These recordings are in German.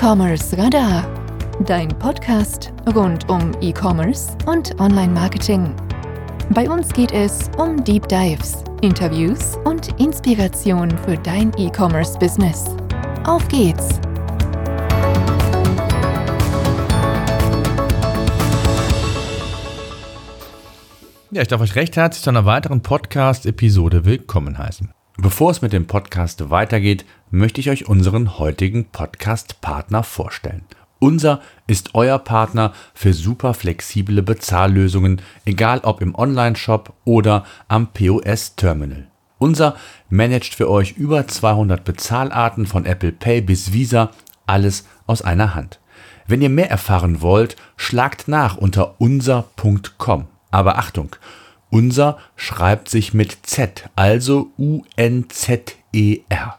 E-Commerce Radar, dein Podcast rund um E-Commerce und Online-Marketing. Bei uns geht es um Deep Dives, Interviews und Inspiration für dein E-Commerce-Business. Auf geht's! Ja, ich darf euch recht herzlich zu einer weiteren Podcast-Episode willkommen heißen. Bevor es mit dem Podcast weitergeht, möchte ich euch unseren heutigen Podcast-Partner vorstellen. Unser ist euer Partner für super flexible Bezahllösungen, egal ob im Online-Shop oder am POS-Terminal. Unser managt für euch über 200 Bezahlarten von Apple Pay bis Visa, alles aus einer Hand. Wenn ihr mehr erfahren wollt, schlagt nach unter unser.com. Aber Achtung, unser schreibt sich mit Z, also U-N-Z-E-R.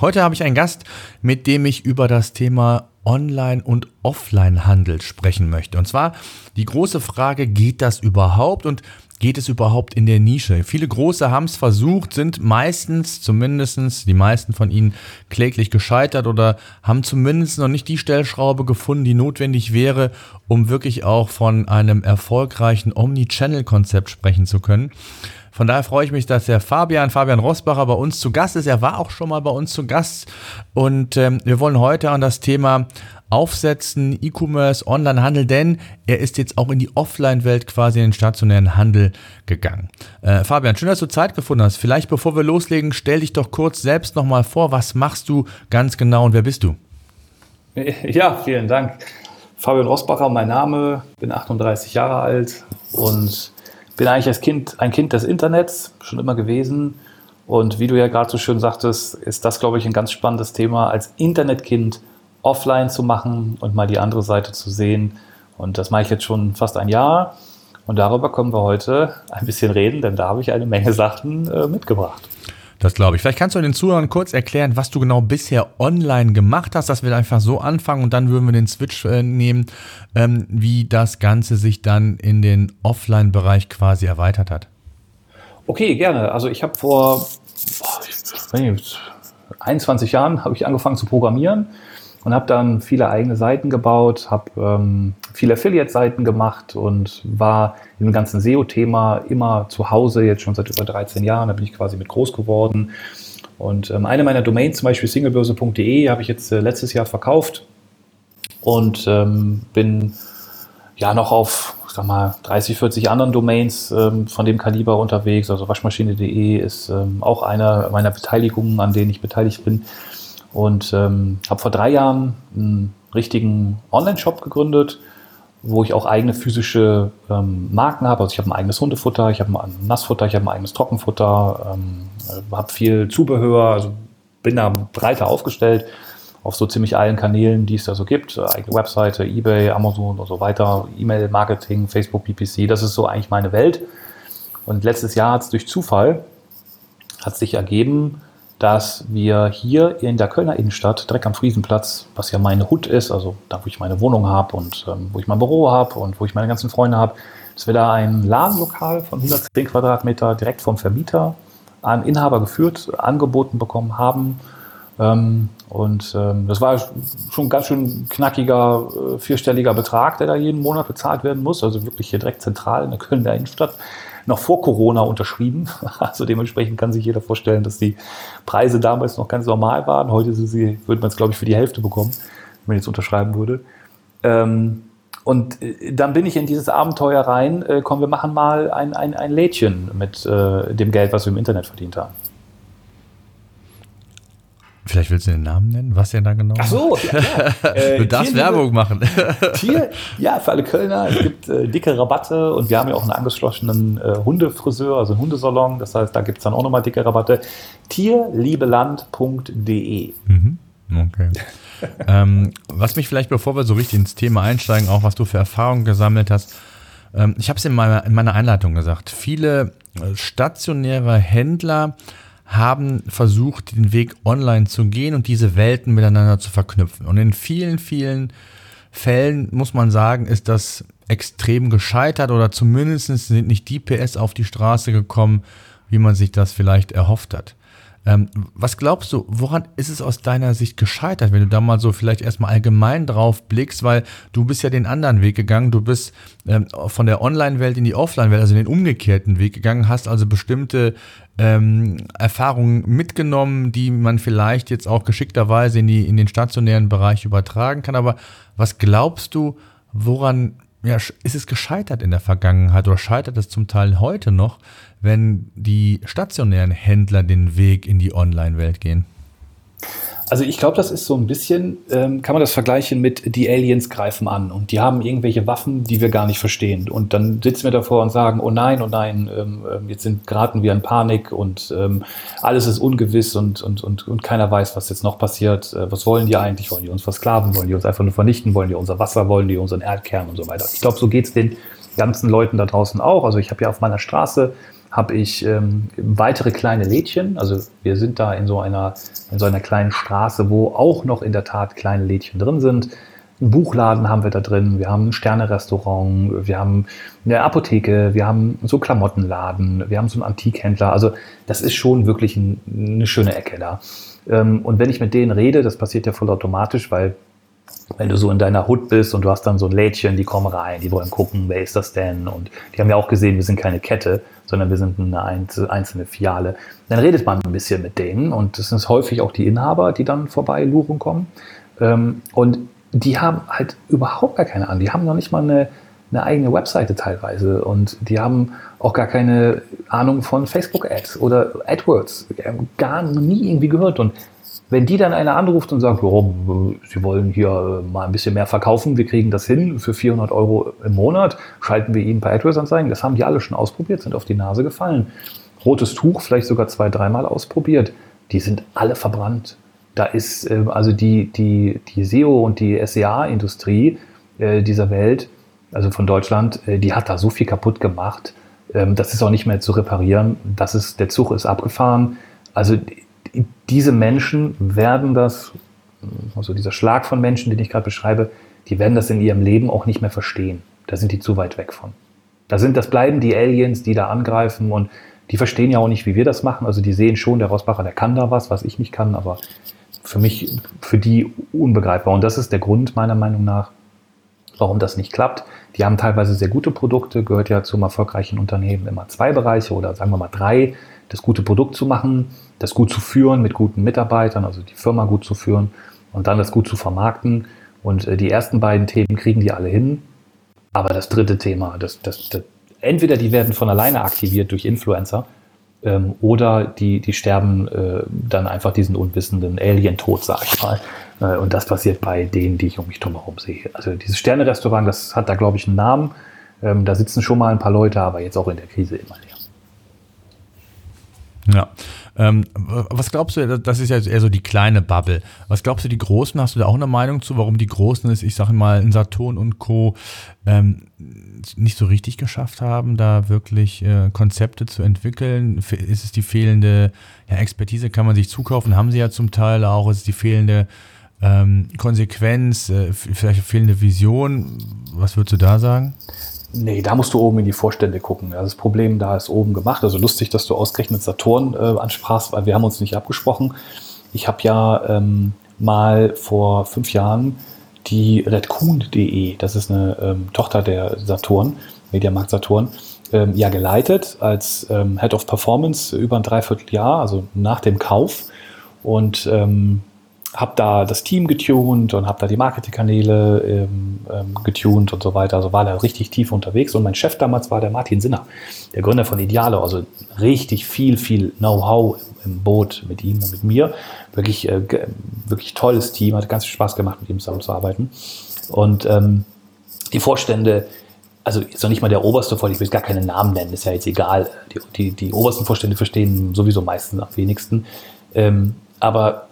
Heute habe ich einen Gast, mit dem ich über das Thema Online- und Offline-Handel sprechen möchte. Und zwar die große Frage, geht das überhaupt und geht es überhaupt in der Nische? Viele Große haben es versucht, sind meistens, zumindestens die meisten von ihnen, kläglich gescheitert oder haben zumindest noch nicht die Stellschraube gefunden, die notwendig wäre, um wirklich auch von einem erfolgreichen Omni-Channel-Konzept sprechen zu können. Von daher freue ich mich, dass der Fabian, Fabian Rosbacher bei uns zu Gast ist. Er war auch schon mal bei uns zu Gast und ähm, wir wollen heute an das Thema aufsetzen, E-Commerce, Online-Handel, denn er ist jetzt auch in die Offline-Welt quasi in den stationären Handel gegangen. Äh, Fabian, schön, dass du Zeit gefunden hast. Vielleicht bevor wir loslegen, stell dich doch kurz selbst nochmal vor. Was machst du ganz genau und wer bist du? Ja, vielen Dank. Fabian Rosbacher, mein Name, bin 38 Jahre alt und bin eigentlich als Kind ein Kind des Internets, schon immer gewesen. Und wie du ja gerade so schön sagtest, ist das, glaube ich, ein ganz spannendes Thema als Internetkind offline zu machen und mal die andere Seite zu sehen. Und das mache ich jetzt schon fast ein Jahr. Und darüber können wir heute ein bisschen reden, denn da habe ich eine Menge Sachen äh, mitgebracht. Das glaube ich. Vielleicht kannst du den Zuhörern kurz erklären, was du genau bisher online gemacht hast, dass wir einfach so anfangen und dann würden wir den Switch äh, nehmen, ähm, wie das Ganze sich dann in den Offline-Bereich quasi erweitert hat. Okay, gerne. Also ich habe vor boah, 21 Jahren habe ich angefangen zu programmieren und habe dann viele eigene Seiten gebaut, habe ähm, viele Affiliate-Seiten gemacht und war dem ganzen SEO-Thema immer zu Hause, jetzt schon seit über 13 Jahren, da bin ich quasi mit groß geworden. Und ähm, eine meiner Domains, zum Beispiel singlebörse.de, habe ich jetzt äh, letztes Jahr verkauft und ähm, bin ja noch auf sag mal, 30, 40 anderen Domains ähm, von dem Kaliber unterwegs. Also waschmaschine.de ist ähm, auch eine meiner Beteiligungen, an denen ich beteiligt bin. Und ähm, habe vor drei Jahren einen richtigen Online-Shop gegründet, wo ich auch eigene physische ähm, Marken habe. Also ich habe ein eigenes Hundefutter, ich habe ein Nassfutter, ich habe ein eigenes Trockenfutter, ähm, habe viel Zubehör, also bin da breiter aufgestellt auf so ziemlich allen Kanälen, die es da so gibt. Eigene Webseite, Ebay, Amazon und so weiter, E-Mail-Marketing, Facebook, PPC, das ist so eigentlich meine Welt. Und letztes Jahr hat es durch Zufall, hat sich ergeben, dass wir hier in der Kölner Innenstadt, direkt am Friesenplatz, was ja meine Hut ist, also da, wo ich meine Wohnung habe und ähm, wo ich mein Büro habe und wo ich meine ganzen Freunde habe, dass wir da ein Ladenlokal von 110 Quadratmeter direkt vom Vermieter an Inhaber geführt, angeboten bekommen haben. Ähm, und ähm, das war schon ein ganz schön knackiger, äh, vierstelliger Betrag, der da jeden Monat bezahlt werden muss. Also wirklich hier direkt zentral in der Kölner Innenstadt noch vor Corona unterschrieben. Also dementsprechend kann sich jeder vorstellen, dass die Preise damals noch ganz normal waren. Heute sie, würde man es, glaube ich, für die Hälfte bekommen, wenn man jetzt unterschreiben würde. Ähm, und äh, dann bin ich in dieses Abenteuer rein, äh, komm, wir machen mal ein, ein, ein Lädchen mit äh, dem Geld, was wir im Internet verdient haben. Vielleicht willst du den Namen nennen, was er da genau Ach so, ja, ja. Äh, du darfst Werbung machen. Tier, ja, für alle Kölner. Es gibt äh, dicke Rabatte und wir haben ja auch einen angeschlossenen äh, Hundefriseur, also einen Hundesalon. Das heißt, da gibt es dann auch nochmal dicke Rabatte. Tierliebeland.de. Mhm. Okay. ähm, was mich vielleicht, bevor wir so richtig ins Thema einsteigen, auch was du für Erfahrungen gesammelt hast, ähm, ich habe es in meiner, in meiner Einleitung gesagt, viele äh, stationäre Händler haben versucht, den Weg online zu gehen und diese Welten miteinander zu verknüpfen. Und in vielen, vielen Fällen muss man sagen, ist das extrem gescheitert oder zumindest sind nicht die PS auf die Straße gekommen, wie man sich das vielleicht erhofft hat. Ähm, was glaubst du, woran ist es aus deiner Sicht gescheitert, wenn du da mal so vielleicht erstmal allgemein drauf blickst, weil du bist ja den anderen Weg gegangen, du bist ähm, von der Online-Welt in die Offline-Welt, also den umgekehrten Weg gegangen, hast also bestimmte ähm, Erfahrungen mitgenommen, die man vielleicht jetzt auch geschickterweise in, die, in den stationären Bereich übertragen kann. Aber was glaubst du, woran ja, ist es gescheitert in der Vergangenheit oder scheitert es zum Teil heute noch, wenn die stationären Händler den Weg in die Online-Welt gehen? Also ich glaube, das ist so ein bisschen, ähm, kann man das vergleichen mit, die Aliens greifen an und die haben irgendwelche Waffen, die wir gar nicht verstehen. Und dann sitzen wir davor und sagen, oh nein, oh nein, ähm, ähm jetzt sind, geraten wir in Panik und ähm, alles ist ungewiss und, und, und, und keiner weiß, was jetzt noch passiert. Äh, was wollen die eigentlich? Wollen die uns versklaven? Wollen die uns einfach nur vernichten? Wollen die unser Wasser? Wollen die unseren Erdkern und so weiter? Ich glaube, so geht es den ganzen Leuten da draußen auch. Also ich habe ja auf meiner Straße habe ich ähm, weitere kleine Lädchen. Also wir sind da in so einer in so einer kleinen Straße, wo auch noch in der Tat kleine Lädchen drin sind. Ein Buchladen haben wir da drin, wir haben ein Sterne-Restaurant, wir haben eine Apotheke, wir haben so Klamottenladen, wir haben so einen Antikhändler. Also das ist schon wirklich ein, eine schöne Ecke da. Ähm, und wenn ich mit denen rede, das passiert ja vollautomatisch, weil wenn du so in deiner Hut bist und du hast dann so ein Lädchen, die kommen rein, die wollen gucken, wer ist das denn? Und die haben ja auch gesehen, wir sind keine Kette, sondern wir sind eine einzelne Filiale. Dann redet man ein bisschen mit denen und es sind häufig auch die Inhaber, die dann vorbei luchen kommen. Ähm, und die haben halt überhaupt gar keine Ahnung. Die haben noch nicht mal eine, eine eigene Webseite teilweise und die haben auch gar keine Ahnung von Facebook-Ads oder AdWords. Gar nie irgendwie gehört. Und wenn die dann einer anruft und sagt, oh, Sie wollen hier mal ein bisschen mehr verkaufen, wir kriegen das hin für 400 Euro im Monat, schalten wir Ihnen bei AdWords-Anzeigen, das haben die alle schon ausprobiert, sind auf die Nase gefallen. Rotes Tuch vielleicht sogar zwei, dreimal ausprobiert, die sind alle verbrannt. Da ist äh, also die, die, die SEO und die SEA-Industrie äh, dieser Welt, also von Deutschland, äh, die hat da so viel kaputt gemacht, ähm, das ist auch nicht mehr zu reparieren. Das ist, der Zug ist abgefahren. Also diese Menschen werden das, also dieser Schlag von Menschen, den ich gerade beschreibe, die werden das in ihrem Leben auch nicht mehr verstehen. Da sind die zu weit weg von. Da sind, das bleiben die Aliens, die da angreifen und die verstehen ja auch nicht, wie wir das machen. Also die sehen schon, der Rosbacher, der kann da was, was ich nicht kann, aber für mich, für die unbegreifbar. Und das ist der Grund meiner Meinung nach, warum das nicht klappt. Die haben teilweise sehr gute Produkte, gehört ja zum erfolgreichen Unternehmen immer zwei Bereiche oder sagen wir mal drei das gute Produkt zu machen, das gut zu führen mit guten Mitarbeitern, also die Firma gut zu führen und dann das gut zu vermarkten. Und äh, die ersten beiden Themen kriegen die alle hin. Aber das dritte Thema, das, das, das, entweder die werden von alleine aktiviert durch Influencer ähm, oder die, die sterben äh, dann einfach diesen unwissenden Alien-Tod, sag ich mal. Äh, und das passiert bei denen, die ich um mich drumherum sehe. Also dieses Sterne-Restaurant, das hat da, glaube ich, einen Namen. Ähm, da sitzen schon mal ein paar Leute, aber jetzt auch in der Krise immer leer. Ja. Ähm, was glaubst du, das ist ja eher so die kleine Bubble. Was glaubst du, die Großen, hast du da auch eine Meinung zu, warum die Großen es, ich sage mal, in Saturn und Co. Ähm, nicht so richtig geschafft haben, da wirklich äh, Konzepte zu entwickeln? Ist es die fehlende ja, Expertise, kann man sich zukaufen, haben sie ja zum Teil auch, ist es die fehlende ähm, Konsequenz, äh, vielleicht fehlende Vision? Was würdest du da sagen? Nee, da musst du oben in die Vorstände gucken. Das Problem da ist oben gemacht. Also lustig, dass du ausgerechnet Saturn äh, ansprachst, weil wir haben uns nicht abgesprochen. Ich habe ja ähm, mal vor fünf Jahren die redcoon.de, das ist eine ähm, Tochter der Saturn, Mediamarkt Saturn, ähm, ja geleitet als ähm, Head of Performance über ein Dreivierteljahr, also nach dem Kauf. Und ähm, habe da das Team getuned und habe da die Marketingkanäle ähm, ähm, getuned und so weiter. Also war da richtig tief unterwegs. Und mein Chef damals war der Martin Sinner, der Gründer von Idealo. Also richtig viel, viel Know-how im Boot mit ihm und mit mir. Wirklich, äh, wirklich tolles Team. Hat ganz viel Spaß gemacht, mit ihm zusammenzuarbeiten. Und ähm, die Vorstände, also ist noch nicht mal der oberste Vorstand, ich will gar keinen Namen nennen, ist ja jetzt egal. Die, die, die obersten Vorstände verstehen sowieso meistens am wenigsten. Ähm, aber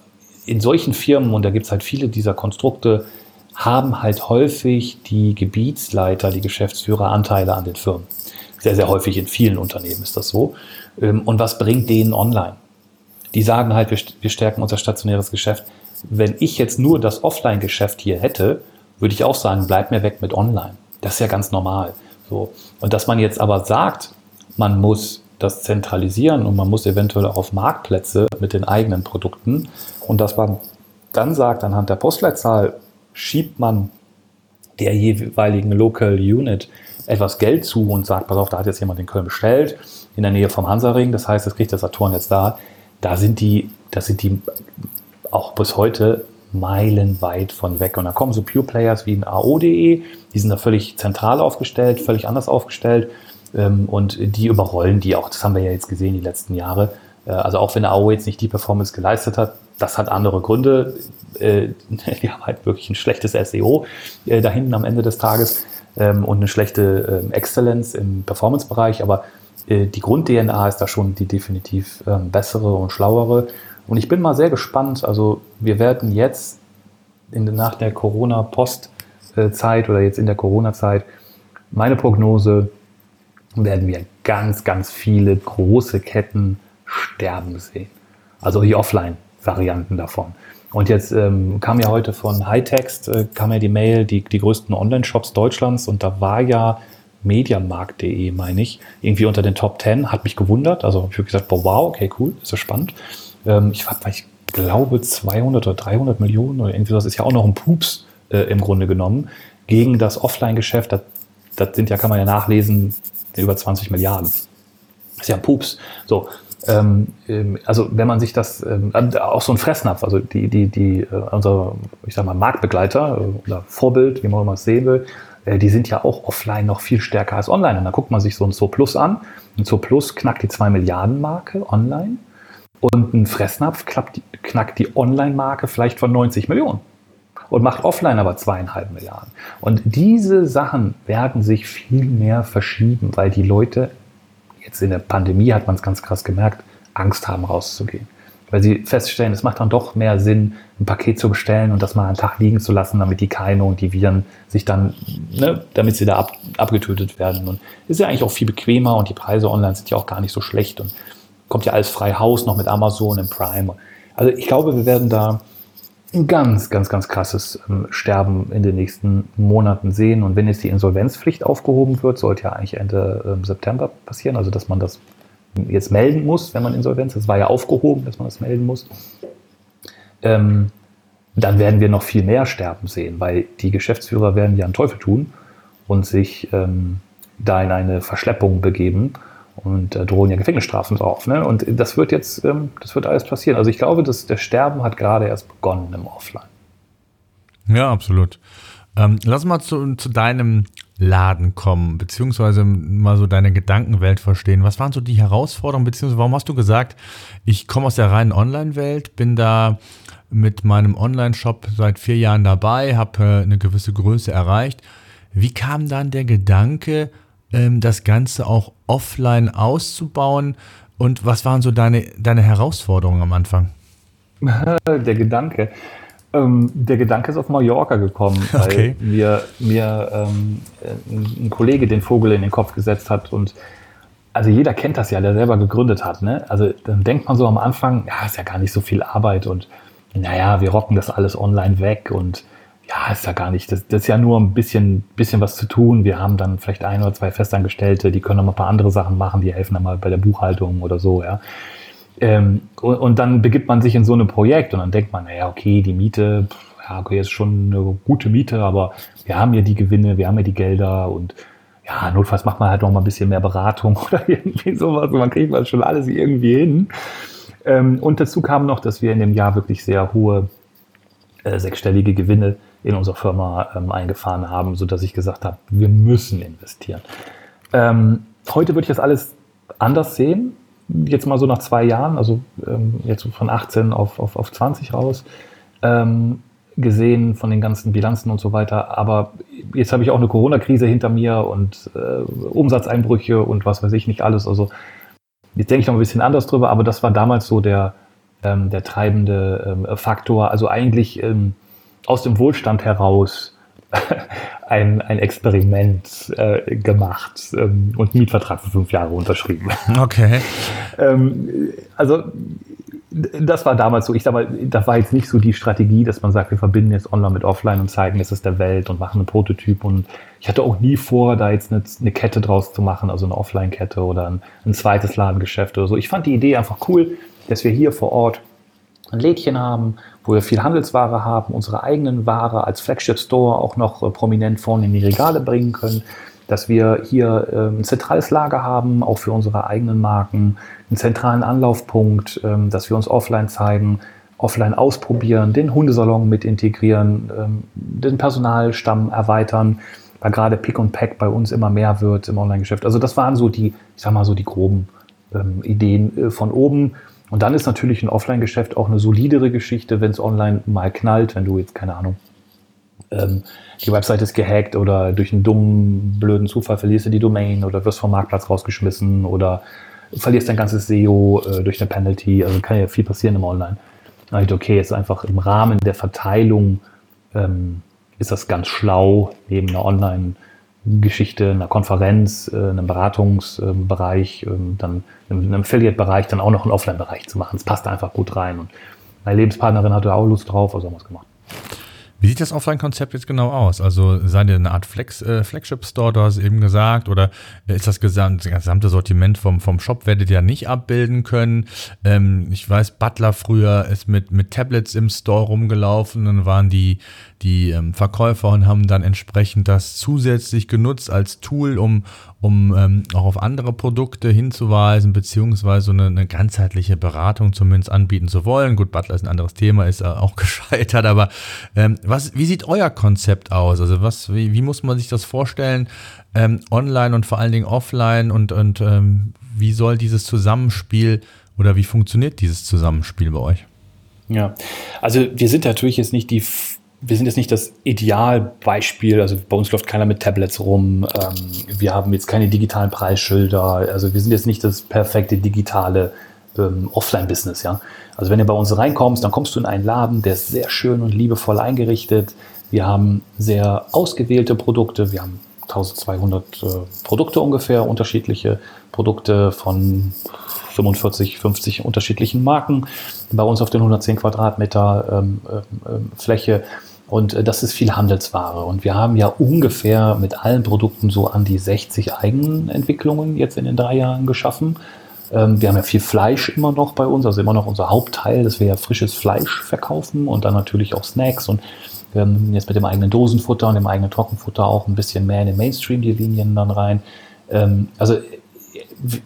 in solchen Firmen, und da gibt es halt viele dieser Konstrukte, haben halt häufig die Gebietsleiter, die Geschäftsführer Anteile an den Firmen. Sehr, sehr häufig in vielen Unternehmen ist das so. Ähm, und was bringt denen online? Die sagen halt, wir stärken unser stationäres Geschäft. Wenn ich jetzt nur das Offline-Geschäft hier hätte, würde ich auch sagen, bleib mir weg mit Online. Das ist ja ganz normal. So. Und dass man jetzt aber sagt, man muss das zentralisieren und man muss eventuell auf Marktplätze mit den eigenen Produkten und dass man dann sagt, anhand der Postleitzahl schiebt man der jeweiligen Local Unit etwas Geld zu und sagt, pass auf, da hat jetzt jemand in Köln bestellt, in der Nähe vom Hansaring, das heißt, das kriegt der Saturn jetzt da. Da sind die, da sind die auch bis heute meilenweit von weg. Und da kommen so Pure Players wie ein AO.de, die sind da völlig zentral aufgestellt, völlig anders aufgestellt. Ähm, und die überrollen die auch. Das haben wir ja jetzt gesehen die letzten Jahre. Äh, also auch wenn AO jetzt nicht die Performance geleistet hat, das hat andere Gründe. Äh, die haben halt wirklich ein schlechtes SEO äh, da hinten am Ende des Tages ähm, und eine schlechte ähm, Exzellenz im Performance-Bereich. Aber die Grund-DNA ist da schon die definitiv bessere und schlauere. Und ich bin mal sehr gespannt. Also wir werden jetzt in, nach der Corona-Post-Zeit oder jetzt in der Corona-Zeit, meine Prognose, werden wir ganz, ganz viele große Ketten sterben sehen. Also die Offline-Varianten davon. Und jetzt ähm, kam ja heute von Hightext, äh, kam ja die Mail, die, die größten Online-Shops Deutschlands und da war ja mediamarkt.de, meine ich, irgendwie unter den Top 10, hat mich gewundert. Also habe ich gesagt, boah, wow, okay, cool, ist ja spannend. Ähm, ich, ich glaube 200 oder 300 Millionen oder irgendwie sowas ist ja auch noch ein Pups äh, im Grunde genommen gegen das Offline-Geschäft. Das, das sind ja, kann man ja nachlesen, über 20 Milliarden. Das ist ja Pups. So, ähm, ähm, also wenn man sich das, ähm, auch so ein Fressnapf, also die, die, die, äh, unser, ich sag mal, Marktbegleiter äh, oder Vorbild, wie man immer es sehen will, äh, die sind ja auch offline noch viel stärker als online. Und da guckt man sich so ein Zo Plus an. Ein Zo Plus knackt die 2 Milliarden Marke online und ein Fressnapf knackt die Online-Marke vielleicht von 90 Millionen und macht offline aber zweieinhalb Milliarden. Und diese Sachen werden sich viel mehr verschieben, weil die Leute, jetzt in der Pandemie hat man es ganz krass gemerkt, Angst haben rauszugehen. Weil sie feststellen, es macht dann doch mehr Sinn, ein Paket zu bestellen und das mal einen Tag liegen zu lassen, damit die Keime und die Viren sich dann, ne, damit sie da ab, abgetötet werden. Und ist ja eigentlich auch viel bequemer und die Preise online sind ja auch gar nicht so schlecht und kommt ja alles frei Haus noch mit Amazon im Prime. Also ich glaube, wir werden da ein ganz, ganz, ganz krasses ähm, Sterben in den nächsten Monaten sehen. Und wenn jetzt die Insolvenzpflicht aufgehoben wird, sollte ja eigentlich Ende ähm, September passieren, also dass man das jetzt melden muss, wenn man Insolvenz. Es war ja aufgehoben, dass man das melden muss. Ähm, dann werden wir noch viel mehr Sterben sehen, weil die Geschäftsführer werden ja einen Teufel tun und sich ähm, da in eine Verschleppung begeben und äh, drohen ja Gefängnisstrafen drauf. Ne? Und das wird jetzt, ähm, das wird alles passieren. Also ich glaube, dass der Sterben hat gerade erst begonnen im Offline. Ja, absolut. Ähm, lass mal zu, zu deinem Laden kommen, beziehungsweise mal so deine Gedankenwelt verstehen. Was waren so die Herausforderungen, beziehungsweise warum hast du gesagt, ich komme aus der reinen Online-Welt, bin da mit meinem Online-Shop seit vier Jahren dabei, habe äh, eine gewisse Größe erreicht. Wie kam dann der Gedanke, das Ganze auch offline auszubauen? Und was waren so deine, deine Herausforderungen am Anfang? Der Gedanke. Ähm, der Gedanke ist auf Mallorca gekommen, weil okay. mir, mir ähm, ein Kollege den Vogel in den Kopf gesetzt hat und also jeder kennt das ja, der selber gegründet hat. Ne? Also dann denkt man so am Anfang, ja, ist ja gar nicht so viel Arbeit und naja, wir rocken das alles online weg und ja, ist ja gar nicht. Das, das, ist ja nur ein bisschen, bisschen was zu tun. Wir haben dann vielleicht ein oder zwei Festangestellte, die können noch mal ein paar andere Sachen machen, die helfen dann mal bei der Buchhaltung oder so, ja. Ähm, und, und, dann begibt man sich in so ein Projekt und dann denkt man, naja, okay, die Miete, ja, okay, ist schon eine gute Miete, aber wir haben ja die Gewinne, wir haben ja die Gelder und ja, notfalls macht man halt noch mal ein bisschen mehr Beratung oder irgendwie sowas. Und man kriegt das schon alles irgendwie hin. Ähm, und dazu kam noch, dass wir in dem Jahr wirklich sehr hohe äh, sechsstellige Gewinne in unserer Firma ähm, eingefahren haben, sodass ich gesagt habe, wir müssen investieren. Ähm, heute würde ich das alles anders sehen. Jetzt mal so nach zwei Jahren, also ähm, jetzt von 18 auf, auf, auf 20 raus, ähm, gesehen von den ganzen Bilanzen und so weiter. Aber jetzt habe ich auch eine Corona-Krise hinter mir und äh, Umsatzeinbrüche und was weiß ich nicht alles. Also jetzt denke ich noch ein bisschen anders drüber, aber das war damals so der, ähm, der treibende ähm, Faktor. Also eigentlich aus dem Wohlstand heraus ein, ein Experiment äh, gemacht ähm, und einen Mietvertrag für fünf Jahre unterschrieben. Okay. ähm, also das war damals so. Ich sag mal, das war jetzt nicht so die Strategie, dass man sagt, wir verbinden jetzt online mit offline und zeigen, es ist der Welt und machen einen Prototyp. Und ich hatte auch nie vor, da jetzt eine, eine Kette draus zu machen, also eine Offline-Kette oder ein, ein, zweites Ladengeschäft oder so. Ich fand die Idee einfach cool, dass wir hier vor Ort ein Lädchen haben, wo wir viel Handelsware haben, unsere eigenen Ware als Flagship Store auch noch äh, prominent vorne in die Regale bringen können dass wir hier ähm, ein zentrales Lager haben, auch für unsere eigenen Marken, einen zentralen Anlaufpunkt, ähm, dass wir uns offline zeigen, offline ausprobieren, den Hundesalon mit integrieren, ähm, den Personalstamm erweitern, weil gerade Pick und Pack bei uns immer mehr wird im Online-Geschäft. Also das waren so die, ich sag mal so die groben Ideen äh, von oben. Und dann ist natürlich ein Offline-Geschäft auch eine solidere Geschichte, wenn es online mal knallt, wenn du jetzt, keine Ahnung, ähm, die Website ist gehackt oder durch einen dummen, blöden Zufall verlierst du die Domain oder wirst vom Marktplatz rausgeschmissen oder verlierst dein ganzes SEO äh, durch eine Penalty. Also kann ja viel passieren im Online. Da ich, okay, jetzt einfach im Rahmen der Verteilung ähm, ist das ganz schlau, neben einer Online-Geschichte, einer Konferenz, äh, einem Beratungsbereich, äh, dann einem Affiliate-Bereich, dann auch noch einen Offline-Bereich zu machen. Es passt einfach gut rein. Und meine Lebenspartnerin hatte auch Lust drauf, also haben wir es gemacht. Wie sieht das Offline-Konzept jetzt genau aus? Also seid ihr eine Art Flex, äh, Flagship-Store, du hast eben gesagt, oder ist das gesamte, Sortiment vom, vom Shop werdet ihr nicht abbilden können? Ähm, ich weiß, Butler früher ist mit, mit Tablets im Store rumgelaufen, dann waren die, die ähm, Verkäufer und haben dann entsprechend das zusätzlich genutzt als Tool, um, um ähm, auch auf andere Produkte hinzuweisen, beziehungsweise eine, eine ganzheitliche Beratung zumindest anbieten zu wollen. Gut, Butler ist ein anderes Thema, ist äh, auch gescheitert, aber ähm, was, wie sieht euer Konzept aus? Also was, wie, wie muss man sich das vorstellen? Ähm, online und vor allen Dingen offline und, und ähm, wie soll dieses Zusammenspiel oder wie funktioniert dieses Zusammenspiel bei euch? Ja, also wir sind natürlich jetzt nicht die wir sind jetzt nicht das Idealbeispiel. Also bei uns läuft keiner mit Tablets rum. Ähm, wir haben jetzt keine digitalen Preisschilder. Also wir sind jetzt nicht das perfekte digitale ähm, Offline-Business. Ja? Also wenn du bei uns reinkommst, dann kommst du in einen Laden, der ist sehr schön und liebevoll eingerichtet. Wir haben sehr ausgewählte Produkte. Wir haben 1200 äh, Produkte ungefähr, unterschiedliche Produkte von 45, 50 unterschiedlichen Marken bei uns auf den 110 Quadratmeter ähm, äh, Fläche. Und äh, das ist viel Handelsware. Und wir haben ja ungefähr mit allen Produkten so an die 60 Eigenentwicklungen jetzt in den drei Jahren geschaffen. Ähm, wir haben ja viel Fleisch immer noch bei uns, also immer noch unser Hauptteil, dass wir ja frisches Fleisch verkaufen und dann natürlich auch Snacks und haben jetzt mit dem eigenen Dosenfutter und dem eigenen Trockenfutter auch ein bisschen mehr in den Mainstream die Linien dann rein. Ähm, also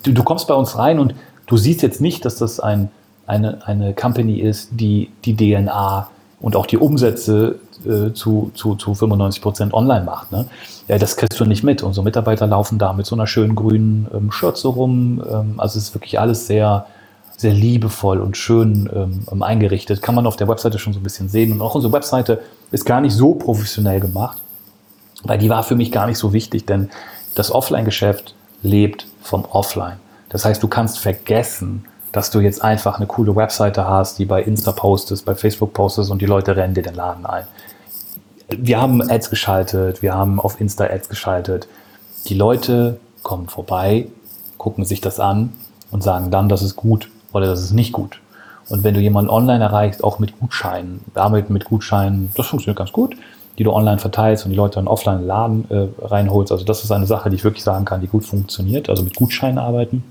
du, du kommst bei uns rein und du siehst jetzt nicht, dass das ein, eine, eine Company ist, die die DNA und auch die Umsätze äh, zu, zu, zu 95 Prozent online macht. Ne? Ja, das kriegst du nicht mit. Unsere Mitarbeiter laufen da mit so einer schönen grünen ähm, Schürze rum. Ähm, also es ist wirklich alles sehr, sehr liebevoll und schön ähm, eingerichtet. Kann man auf der Webseite schon so ein bisschen sehen. Und auch unsere Webseite ist gar nicht so professionell gemacht, weil die war für mich gar nicht so wichtig, denn das Offline-Geschäft lebt vom Offline. Das heißt, du kannst vergessen, dass du jetzt einfach eine coole Webseite hast, die bei Insta postest, bei Facebook postest und die Leute rennen dir den Laden ein. Wir haben Ads geschaltet, wir haben auf Insta Ads geschaltet. Die Leute kommen vorbei, gucken sich das an und sagen dann, das ist gut oder das ist nicht gut. Und wenn du jemanden online erreichst, auch mit Gutscheinen, damit mit Gutscheinen, das funktioniert ganz gut, die du online verteilst und die Leute dann offline in den Laden äh, reinholst. Also das ist eine Sache, die ich wirklich sagen kann, die gut funktioniert. Also mit Gutscheinen arbeiten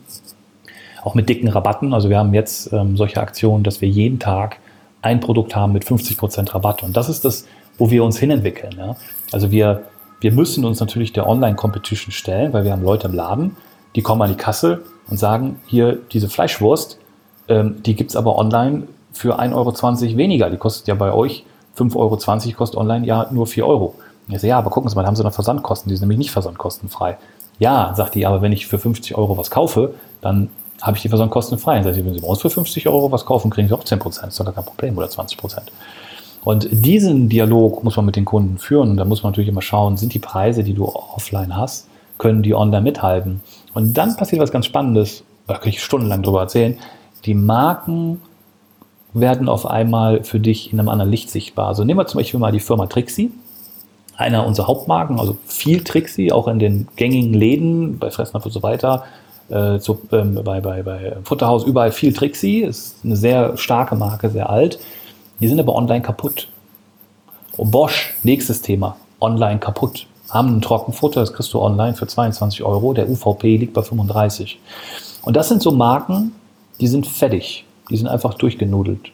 auch mit dicken Rabatten. Also wir haben jetzt ähm, solche Aktionen, dass wir jeden Tag ein Produkt haben mit 50% Rabatt. Und das ist das, wo wir uns hinentwickeln. Ja? Also wir, wir müssen uns natürlich der Online-Competition stellen, weil wir haben Leute im Laden, die kommen an die Kasse und sagen, hier diese Fleischwurst, ähm, die gibt's aber online für 1,20 Euro weniger. Die kostet ja bei euch 5,20 Euro, kostet online ja nur 4 Euro. Ich sage, ja, aber gucken Sie mal, da haben Sie noch Versandkosten, die sind nämlich nicht versandkostenfrei. Ja, sagt die, aber wenn ich für 50 Euro was kaufe, dann habe ich die Versand kostenfrei. Das heißt, wenn Sie bei uns für 50 Euro was kaufen, kriegen Sie auch 10 Prozent. Das ist doch kein Problem oder 20 Prozent. Und diesen Dialog muss man mit den Kunden führen. Und da muss man natürlich immer schauen, sind die Preise, die du offline hast, können die online mithalten? Und dann passiert was ganz Spannendes. Da kann ich stundenlang drüber erzählen. Die Marken werden auf einmal für dich in einem anderen Licht sichtbar. Also nehmen wir zum Beispiel mal die Firma Trixie einer unserer Hauptmarken, also viel Trixie, auch in den gängigen Läden, bei Fressnapf und so weiter, äh, zu, ähm, bei, bei, bei Futterhaus überall viel Trixie, ist eine sehr starke Marke, sehr alt. Die sind aber online kaputt. Und Bosch, nächstes Thema, online kaputt. Haben ein Trockenfutter, das kriegst du online für 22 Euro, der UVP liegt bei 35. Und das sind so Marken, die sind fertig, die sind einfach durchgenudelt.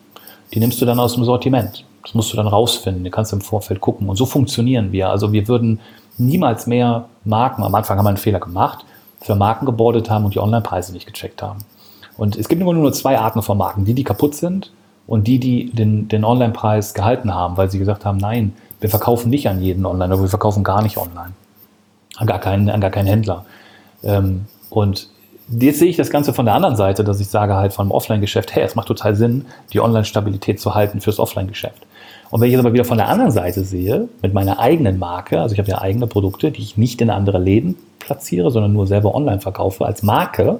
Die nimmst du dann aus dem Sortiment. Das musst du dann rausfinden, du kannst im Vorfeld gucken. Und so funktionieren wir. Also wir würden niemals mehr Marken, am Anfang haben wir einen Fehler gemacht, für Marken gebordet haben und die Online-Preise nicht gecheckt haben. Und es gibt immer nur zwei Arten von Marken, die, die kaputt sind und die, die den, den Online-Preis gehalten haben, weil sie gesagt haben, nein, wir verkaufen nicht an jeden Online oder wir verkaufen gar nicht online. An gar keinen, an gar keinen Händler. Ähm, und jetzt sehe ich das Ganze von der anderen Seite, dass ich sage halt vom Offline-Geschäft, hey, es macht total Sinn, die Online-Stabilität zu halten fürs Offline-Geschäft. Und wenn ich jetzt aber wieder von der anderen Seite sehe, mit meiner eigenen Marke, also ich habe ja eigene Produkte, die ich nicht in andere Läden platziere, sondern nur selber online verkaufe als Marke,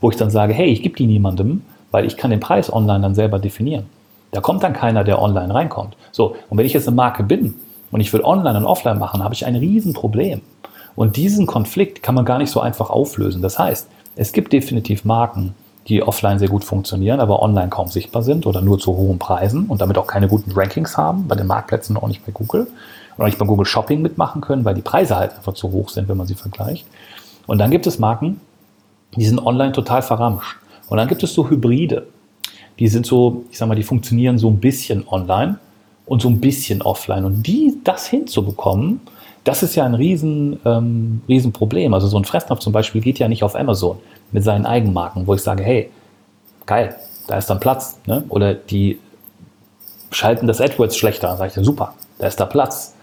wo ich dann sage, hey, ich gebe die niemandem, weil ich kann den Preis online dann selber definieren. Da kommt dann keiner, der online reinkommt. So, und wenn ich jetzt eine Marke bin und ich will online und offline machen, habe ich ein Riesenproblem. Und diesen Konflikt kann man gar nicht so einfach auflösen. Das heißt, es gibt definitiv Marken, die offline sehr gut funktionieren, aber online kaum sichtbar sind oder nur zu hohen Preisen und damit auch keine guten Rankings haben, bei den Marktplätzen auch nicht bei Google und auch nicht bei Google Shopping mitmachen können, weil die Preise halt einfach zu hoch sind, wenn man sie vergleicht. Und dann gibt es Marken, die sind online total verramscht. Und dann gibt es so Hybride. Die sind so, ich sag mal, die funktionieren so ein bisschen online und so ein bisschen offline. Und die, das hinzubekommen, das ist ja ein riesen, ähm, riesen Problem. Also so ein Fressnapf zum Beispiel geht ja nicht auf Amazon mit seinen Eigenmarken, wo ich sage, hey, geil, da ist dann Platz. Ne? Oder die schalten das AdWords schlechter. Da sage ich, dann super, da ist da Platz.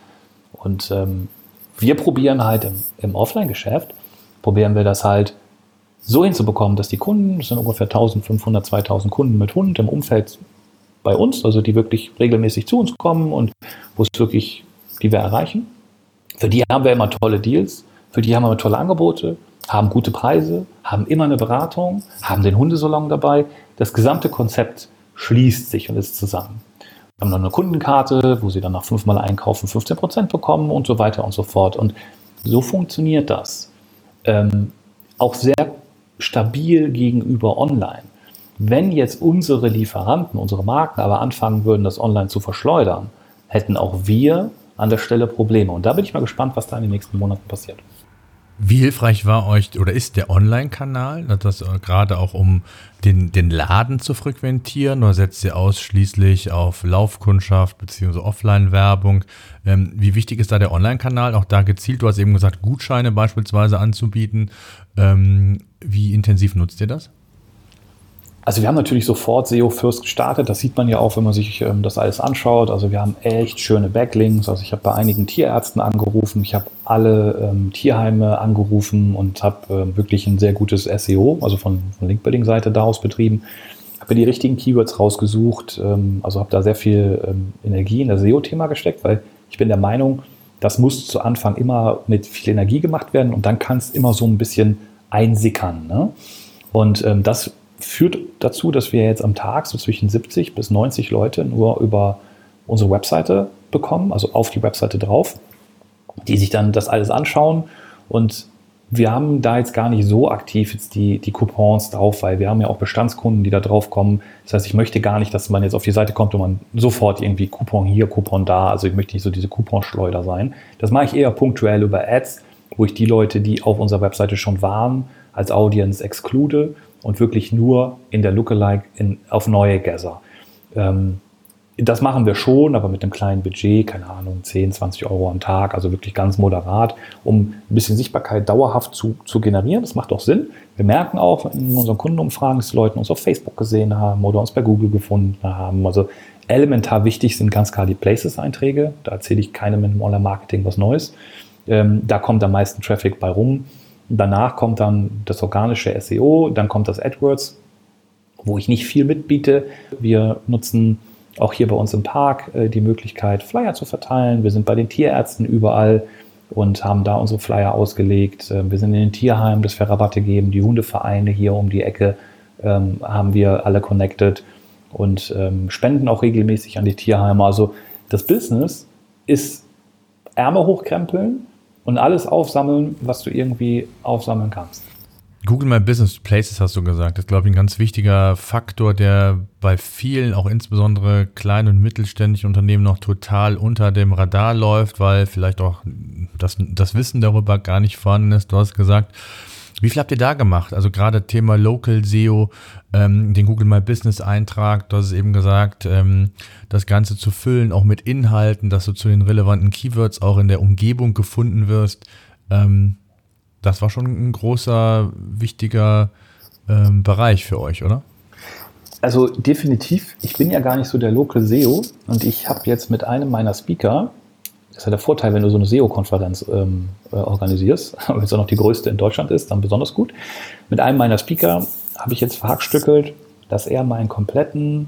Und ähm, wir probieren halt im, im Offline-Geschäft, probieren wir das halt so hinzubekommen, dass die Kunden, das sind ungefähr 1500, 2000 Kunden mit Hund im Umfeld bei uns, also die wirklich regelmäßig zu uns kommen und wo es wirklich, die wir erreichen. Für die haben wir immer tolle Deals, für die haben wir tolle Angebote, haben gute Preise, haben immer eine Beratung, haben den Hundesalon dabei. Das gesamte Konzept schließt sich und ist zusammen. Wir haben noch eine Kundenkarte, wo sie dann nach fünfmal einkaufen 15% bekommen und so weiter und so fort. Und so funktioniert das. Ähm, auch sehr stabil gegenüber online. Wenn jetzt unsere Lieferanten, unsere Marken aber anfangen würden, das online zu verschleudern, hätten auch wir an der Stelle Probleme. Und da bin ich mal gespannt, was da in den nächsten Monaten passiert. Wie hilfreich war euch oder ist der Online-Kanal, das äh, gerade auch um den, den Laden zu frequentieren, oder setzt ihr ausschließlich auf Laufkundschaft bzw. Offline-Werbung? Ähm, wie wichtig ist da der Online-Kanal? Auch da gezielt, du hast eben gesagt, Gutscheine beispielsweise anzubieten. Ähm, wie intensiv nutzt ihr das? Also wir haben natürlich sofort SEO First gestartet. Das sieht man ja auch, wenn man sich ähm, das alles anschaut. Also wir haben echt schöne Backlinks. Also ich habe bei einigen Tierärzten angerufen. Ich habe alle ähm, Tierheime angerufen und habe ähm, wirklich ein sehr gutes SEO, also von, von Linkbuilding-Seite daraus betrieben. Habe die richtigen Keywords rausgesucht. Ähm, also habe da sehr viel ähm, Energie in das SEO-Thema gesteckt, weil ich bin der Meinung, das muss zu Anfang immer mit viel Energie gemacht werden und dann kann es immer so ein bisschen einsickern. Ne? Und ähm, das führt dazu, dass wir jetzt am Tag so zwischen 70 bis 90 Leute nur über unsere Webseite bekommen, also auf die Webseite drauf, die sich dann das alles anschauen und wir haben da jetzt gar nicht so aktiv jetzt die, die Coupons drauf, weil wir haben ja auch Bestandskunden, die da drauf kommen. Das heißt, ich möchte gar nicht, dass man jetzt auf die Seite kommt und man sofort irgendwie Coupon hier, Coupon da. Also ich möchte nicht so diese Couponschleuder sein. Das mache ich eher punktuell über Ads, wo ich die Leute, die auf unserer Webseite schon waren, als Audience exclude und wirklich nur in der Lookalike in, auf neue Gather. Ähm, das machen wir schon, aber mit einem kleinen Budget, keine Ahnung, 10, 20 Euro am Tag, also wirklich ganz moderat, um ein bisschen Sichtbarkeit dauerhaft zu, zu generieren. Das macht auch Sinn. Wir merken auch in unseren Kundenumfragen, dass die Leute uns auf Facebook gesehen haben oder uns bei Google gefunden haben. Also elementar wichtig sind ganz klar die Places-Einträge. Da erzähle ich keinem mit dem Online-Marketing was Neues. Ähm, da kommt am meisten Traffic bei rum. Danach kommt dann das organische SEO, dann kommt das AdWords, wo ich nicht viel mitbiete. Wir nutzen auch hier bei uns im Park äh, die Möglichkeit, Flyer zu verteilen. Wir sind bei den Tierärzten überall und haben da unsere Flyer ausgelegt. Äh, wir sind in den Tierheimen, dass wir Rabatte geben. Die Hundevereine hier um die Ecke ähm, haben wir alle connected und ähm, spenden auch regelmäßig an die Tierheime. Also das Business ist Ärmel hochkrempeln, und alles aufsammeln, was du irgendwie aufsammeln kannst. Google My Business Places hast du gesagt. Das ist, glaube ich, ein ganz wichtiger Faktor, der bei vielen, auch insbesondere kleinen und mittelständischen Unternehmen noch total unter dem Radar läuft, weil vielleicht auch das, das Wissen darüber gar nicht vorhanden ist. Du hast gesagt, wie viel habt ihr da gemacht? Also gerade Thema Local SEO, ähm, den Google My Business Eintrag, hast es eben gesagt, ähm, das Ganze zu füllen, auch mit Inhalten, dass du zu den relevanten Keywords auch in der Umgebung gefunden wirst. Ähm, das war schon ein großer, wichtiger ähm, Bereich für euch, oder? Also definitiv. Ich bin ja gar nicht so der Local SEO und ich habe jetzt mit einem meiner Speaker, das ist ja der Vorteil, wenn du so eine SEO-Konferenz ähm, äh, organisierst, wenn es auch noch die größte in Deutschland ist, dann besonders gut. Mit einem meiner Speaker habe ich jetzt verhackstückelt, dass er meinen kompletten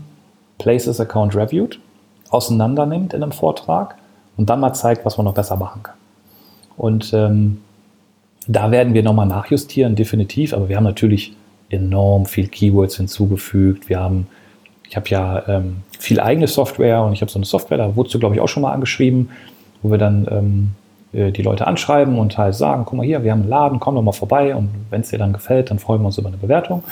Places-Account reviewt, auseinander nimmt in einem Vortrag und dann mal zeigt, was man noch besser machen kann. Und ähm, da werden wir nochmal nachjustieren, definitiv, aber wir haben natürlich enorm viel Keywords hinzugefügt. Wir haben, ich habe ja ähm, viel eigene Software und ich habe so eine Software, da wurdest du, glaube ich, auch schon mal angeschrieben, wo wir dann ähm, äh, die Leute anschreiben und halt sagen, guck mal hier, wir haben einen Laden, komm doch mal vorbei und wenn es dir dann gefällt, dann freuen wir uns über eine Bewertung.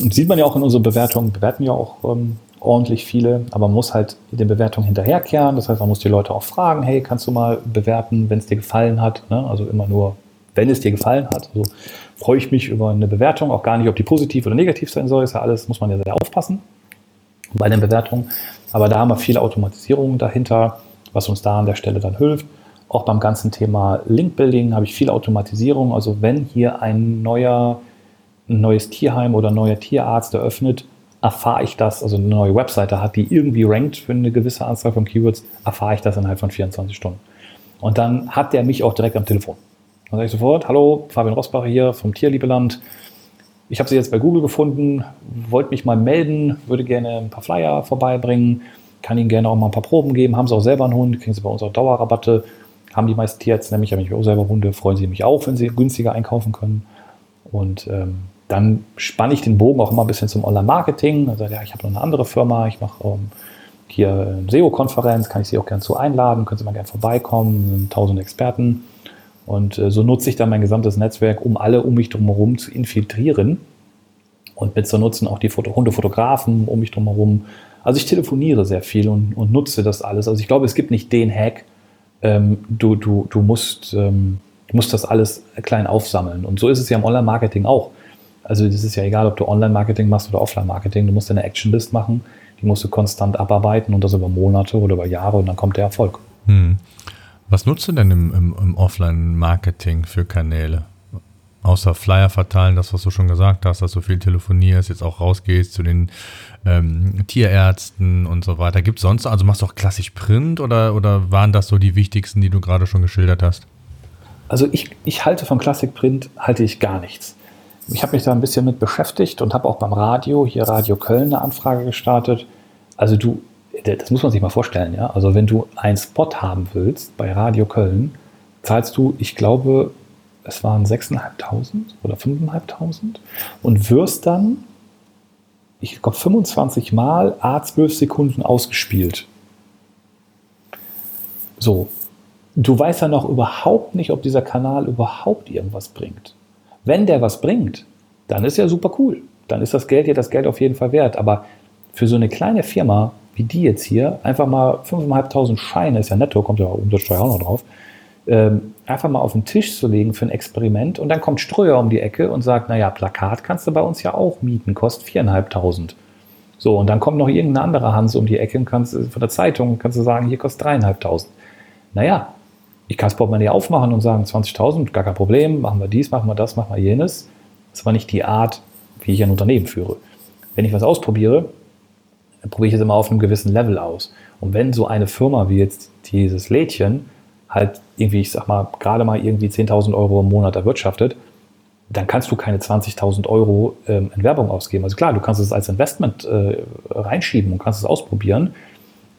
Und sieht man ja auch in unseren Bewertungen, bewerten ja auch ähm, ordentlich viele, aber man muss halt den Bewertungen hinterherkehren. Das heißt, man muss die Leute auch fragen, hey, kannst du mal bewerten, wenn es dir gefallen hat? Ne? Also immer nur wenn es dir gefallen hat. Also freue ich mich über eine Bewertung, auch gar nicht, ob die positiv oder negativ sein soll, ist ja alles, muss man ja sehr aufpassen bei den Bewertungen. Aber da haben wir viele Automatisierungen dahinter, was uns da an der Stelle dann hilft. Auch beim ganzen Thema Link-Building habe ich viel Automatisierung. Also wenn hier ein neuer, ein neues Tierheim oder ein neuer Tierarzt eröffnet, erfahre ich das, also eine neue Webseite hat, die irgendwie rankt für eine gewisse Anzahl von Keywords, erfahre ich das innerhalb von 24 Stunden. Und dann hat der mich auch direkt am Telefon. Dann sage ich sofort, hallo, Fabian Rosbacher hier vom Tierliebeland. Ich habe Sie jetzt bei Google gefunden, wollte mich mal melden, würde gerne ein paar Flyer vorbeibringen, kann Ihnen gerne auch mal ein paar Proben geben. Haben Sie auch selber einen Hund, kriegen Sie bei uns auch Dauerrabatte. Haben die meisten Tierärzte nämlich, habe ich auch selber Hunde, freuen Sie mich auch, wenn Sie günstiger einkaufen können. Und ähm, dann spanne ich den Bogen auch immer ein bisschen zum Online-Marketing. Also ja, ich habe noch eine andere Firma, ich mache ähm, hier eine SEO-Konferenz, kann ich Sie auch gerne zu einladen, können Sie mal gerne vorbeikommen, tausend Experten. Und äh, so nutze ich dann mein gesamtes Netzwerk, um alle um mich drumherum zu infiltrieren und mit zu nutzen auch die Foto Hundefotografen um mich drumherum. Also ich telefoniere sehr viel und, und, nutze das alles. Also ich glaube, es gibt nicht den Hack. Ähm, du, du, du, musst, ähm, musst das alles klein aufsammeln. Und so ist es ja im Online-Marketing auch. Also das ist ja egal, ob du Online-Marketing machst oder Offline-Marketing. Du musst eine Action-List machen, die musst du konstant abarbeiten und das über Monate oder über Jahre und dann kommt der Erfolg. Hm. Was nutzt du denn im, im, im Offline-Marketing für Kanäle? Außer Flyer verteilen, das, was du schon gesagt hast, dass du viel telefonierst, jetzt auch rausgehst zu den ähm, Tierärzten und so weiter. Gibt es sonst, also machst du auch klassisch Print oder, oder waren das so die wichtigsten, die du gerade schon geschildert hast? Also ich, ich halte von Classic Print, halte ich gar nichts. Ich habe mich da ein bisschen mit beschäftigt und habe auch beim Radio, hier Radio Köln, eine Anfrage gestartet. Also du, das muss man sich mal vorstellen, ja. Also wenn du einen Spot haben willst bei Radio Köln, zahlst du, ich glaube, es waren 6.500 oder 5.500 und wirst dann, ich glaube, 25 Mal A12 Sekunden ausgespielt. So. Du weißt ja noch überhaupt nicht, ob dieser Kanal überhaupt irgendwas bringt. Wenn der was bringt, dann ist ja super cool. Dann ist das Geld ja das Geld auf jeden Fall wert. Aber für so eine kleine Firma wie die jetzt hier, einfach mal 5.500 Scheine, ist ja netto, kommt ja Umsatzsteuer auch noch drauf, ähm, einfach mal auf den Tisch zu legen für ein Experiment und dann kommt Ströer um die Ecke und sagt, naja, Plakat kannst du bei uns ja auch mieten, kostet 4.500. So, und dann kommt noch irgendeine andere Hans um die Ecke und kannst von der Zeitung kannst du sagen, hier kostet 3.500. Naja, ich kann das Portemonnaie aufmachen und sagen, 20.000, gar kein Problem, machen wir dies, machen wir das, machen wir jenes. Das aber nicht die Art, wie ich ein Unternehmen führe. Wenn ich was ausprobiere, probiere ich es immer auf einem gewissen Level aus. Und wenn so eine Firma wie jetzt dieses Lädchen halt irgendwie, ich sag mal, gerade mal irgendwie 10.000 Euro im Monat erwirtschaftet, dann kannst du keine 20.000 Euro ähm, in Werbung ausgeben. Also klar, du kannst es als Investment äh, reinschieben und kannst es ausprobieren.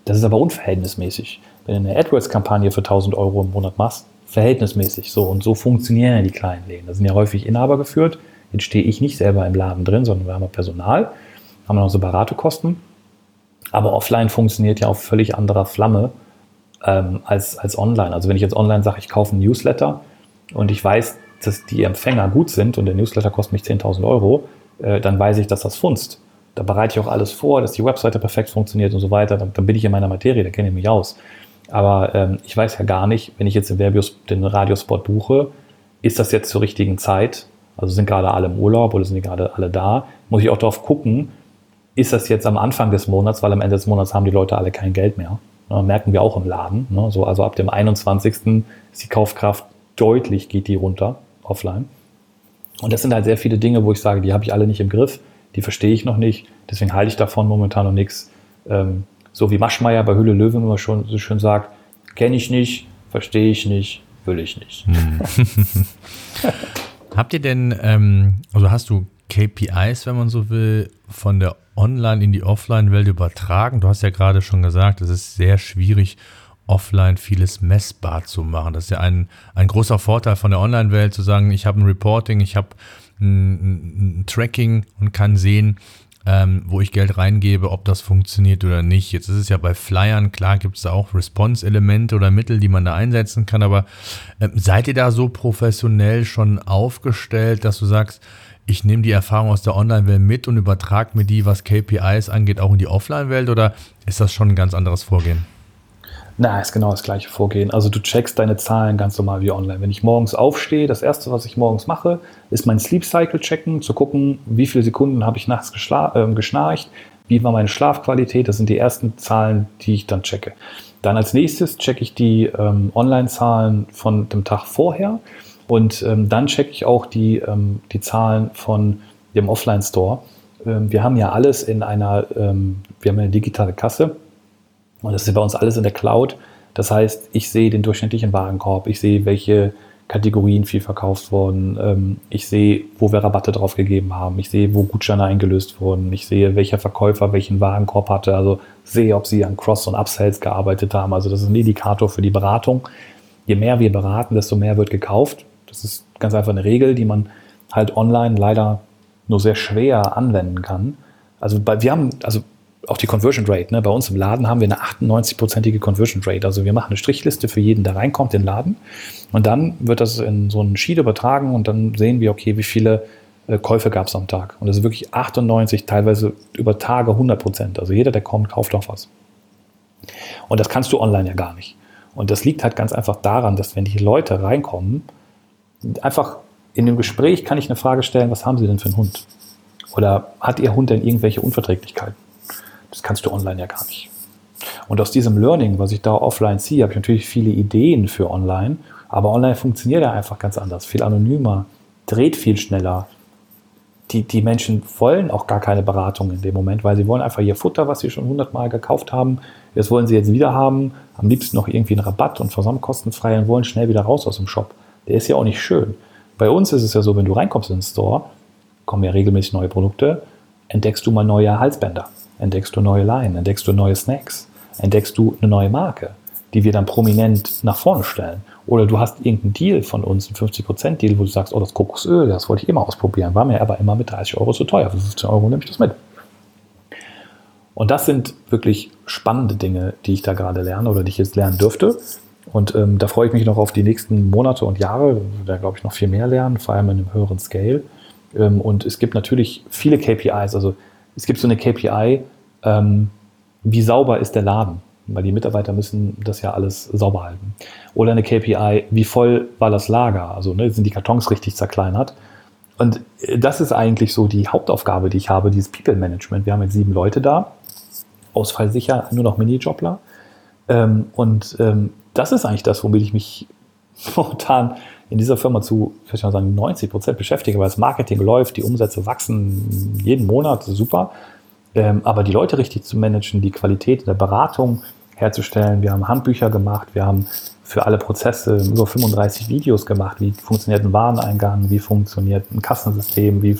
Das ist aber unverhältnismäßig. Wenn du eine AdWords-Kampagne für 1.000 Euro im Monat machst, verhältnismäßig so. Und so funktionieren ja die kleinen Läden. Das sind ja häufig Inhaber geführt. Jetzt stehe ich nicht selber im Laden drin, sondern wir haben Personal, haben noch so Beratekosten. Aber offline funktioniert ja auf völlig anderer Flamme ähm, als, als online. Also wenn ich jetzt online sage, ich kaufe ein Newsletter und ich weiß, dass die Empfänger gut sind und der Newsletter kostet mich 10.000 Euro, äh, dann weiß ich, dass das funzt. Da bereite ich auch alles vor, dass die Webseite perfekt funktioniert und so weiter. Dann, dann bin ich in meiner Materie, da kenne ich mich aus. Aber ähm, ich weiß ja gar nicht, wenn ich jetzt den, Verbius, den Radiospot buche, ist das jetzt zur richtigen Zeit? Also sind gerade alle im Urlaub oder sind die gerade alle da? Muss ich auch darauf gucken, ist das jetzt am Anfang des Monats, weil am Ende des Monats haben die Leute alle kein Geld mehr. Merken wir auch im Laden. Ne? So, also ab dem 21. ist die Kaufkraft deutlich, geht die runter offline. Und das sind halt sehr viele Dinge, wo ich sage, die habe ich alle nicht im Griff, die verstehe ich noch nicht. Deswegen halte ich davon momentan noch nichts. Ähm, so wie Maschmeyer bei Hülle Löwen immer schon so schön sagt, kenne ich nicht, verstehe ich nicht, will ich nicht. Hm. Habt ihr denn, ähm, also hast du KPIs, wenn man so will, von der Online in die Offline-Welt übertragen? Du hast ja gerade schon gesagt, es ist sehr schwierig, offline vieles messbar zu machen. Das ist ja ein, ein großer Vorteil von der Online-Welt, zu sagen, ich habe ein Reporting, ich habe ein, ein, Tracking und kann sehen, ähm, wo ich Geld reingebe, ob das funktioniert oder nicht. Jetzt ist es ja bei Flyern, klar gibt es da auch Response-Elemente oder Mittel, die man da einsetzen kann, aber äh, seid ihr da so professionell schon aufgestellt, dass du sagst, ich nehme die Erfahrung aus der Online-Welt mit und übertrage mir die, was KPIs angeht, auch in die Offline-Welt oder ist das schon ein ganz anderes Vorgehen? Na, ist genau das gleiche Vorgehen. Also du checkst deine Zahlen ganz normal wie online. Wenn ich morgens aufstehe, das erste, was ich morgens mache, ist mein Sleep Cycle checken, zu gucken, wie viele Sekunden habe ich nachts äh, geschnarcht, wie war meine Schlafqualität. Das sind die ersten Zahlen, die ich dann checke. Dann als nächstes checke ich die ähm, Online-Zahlen von dem Tag vorher und ähm, dann checke ich auch die, ähm, die Zahlen von dem Offline-Store. Ähm, wir haben ja alles in einer, ähm, wir haben eine digitale Kasse und das ist bei uns alles in der Cloud. Das heißt, ich sehe den durchschnittlichen Warenkorb, ich sehe, welche Kategorien viel verkauft wurden, ähm, ich sehe, wo wir Rabatte drauf gegeben haben, ich sehe, wo Gutscheine eingelöst wurden, ich sehe, welcher Verkäufer welchen Warenkorb hatte, also sehe, ob sie an Cross- und Upsells gearbeitet haben. Also das ist ein Indikator für die Beratung. Je mehr wir beraten, desto mehr wird gekauft. Das ist ganz einfach eine Regel, die man halt online leider nur sehr schwer anwenden kann. Also bei, wir haben, also auch die Conversion Rate, ne? bei uns im Laden haben wir eine 98-prozentige Conversion Rate. Also wir machen eine Strichliste für jeden, der reinkommt in den Laden. Und dann wird das in so einen Sheet übertragen und dann sehen wir, okay, wie viele äh, Käufe gab es am Tag. Und das ist wirklich 98, teilweise über Tage 100 Prozent. Also jeder, der kommt, kauft auch was. Und das kannst du online ja gar nicht. Und das liegt halt ganz einfach daran, dass wenn die Leute reinkommen, einfach in dem Gespräch kann ich eine Frage stellen, was haben Sie denn für einen Hund? Oder hat Ihr Hund denn irgendwelche Unverträglichkeiten? Das kannst du online ja gar nicht. Und aus diesem Learning, was ich da offline ziehe, habe ich natürlich viele Ideen für online, aber online funktioniert ja einfach ganz anders, viel anonymer, dreht viel schneller. Die, die Menschen wollen auch gar keine Beratung in dem Moment, weil sie wollen einfach ihr Futter, was sie schon hundertmal gekauft haben, das wollen sie jetzt wieder haben, am liebsten noch irgendwie einen Rabatt und versandkostenfrei und wollen schnell wieder raus aus dem Shop der ist ja auch nicht schön. Bei uns ist es ja so, wenn du reinkommst in den Store, kommen ja regelmäßig neue Produkte, entdeckst du mal neue Halsbänder, entdeckst du neue Leinen, entdeckst du neue Snacks, entdeckst du eine neue Marke, die wir dann prominent nach vorne stellen. Oder du hast irgendeinen Deal von uns, einen 50%-Deal, wo du sagst, oh, das Kokosöl, das wollte ich immer ausprobieren, war mir aber immer mit 30 Euro zu teuer. Für 15 Euro nehme ich das mit. Und das sind wirklich spannende Dinge, die ich da gerade lerne oder die ich jetzt lernen dürfte. Und ähm, da freue ich mich noch auf die nächsten Monate und Jahre. Da glaube ich noch viel mehr lernen, vor allem in einem höheren Scale. Ähm, und es gibt natürlich viele KPIs. Also es gibt so eine KPI, ähm, wie sauber ist der Laden? Weil die Mitarbeiter müssen das ja alles sauber halten. Oder eine KPI, wie voll war das Lager? Also ne, sind die Kartons richtig zerkleinert? Und äh, das ist eigentlich so die Hauptaufgabe, die ich habe, dieses People Management. Wir haben jetzt sieben Leute da, ausfallsicher, nur noch Minijobler. Ähm, und ähm, das ist eigentlich das, womit ich mich momentan in dieser Firma zu, ich mal sagen, 90 Prozent beschäftige, weil das Marketing läuft, die Umsätze wachsen jeden Monat, super. Ähm, aber die Leute richtig zu managen, die Qualität der Beratung herzustellen. Wir haben Handbücher gemacht, wir haben für alle Prozesse über 35 Videos gemacht. Wie funktioniert ein Wareneingang, wie funktioniert ein Kassensystem, wie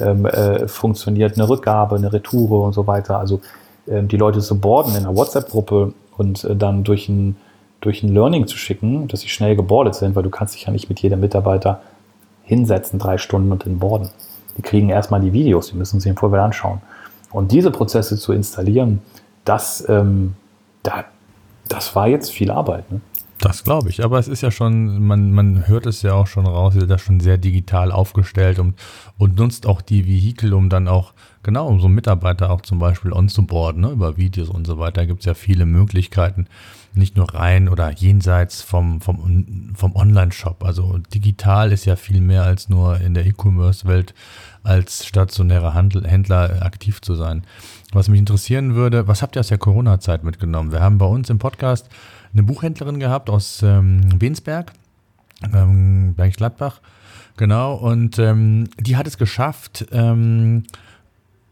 ähm, äh, funktioniert eine Rückgabe, eine Retoure und so weiter. Also ähm, die Leute zu borden in einer WhatsApp-Gruppe und äh, dann durch ein durch ein Learning zu schicken, dass sie schnell gebordet sind, weil du kannst dich ja nicht mit jedem Mitarbeiter hinsetzen, drei Stunden und den borden. Die kriegen erstmal die Videos, die müssen sich im Vorfeld anschauen. Und diese Prozesse zu installieren, das, ähm, da, das war jetzt viel Arbeit. Ne? Das glaube ich, aber es ist ja schon, man, man hört es ja auch schon raus, ihr seid da schon sehr digital aufgestellt und, und nutzt auch die Vehikel, um dann auch, genau, um so Mitarbeiter auch zum Beispiel onzuboarden, ne, über Videos und so weiter, gibt es ja viele Möglichkeiten, nicht nur rein oder jenseits vom, vom, vom Online-Shop. Also digital ist ja viel mehr als nur in der E-Commerce-Welt als stationärer Handel, Händler aktiv zu sein. Was mich interessieren würde, was habt ihr aus der Corona-Zeit mitgenommen? Wir haben bei uns im Podcast eine Buchhändlerin gehabt aus ähm, Bensberg, ähm, Bergstadtbach, genau, und ähm, die hat es geschafft, ähm,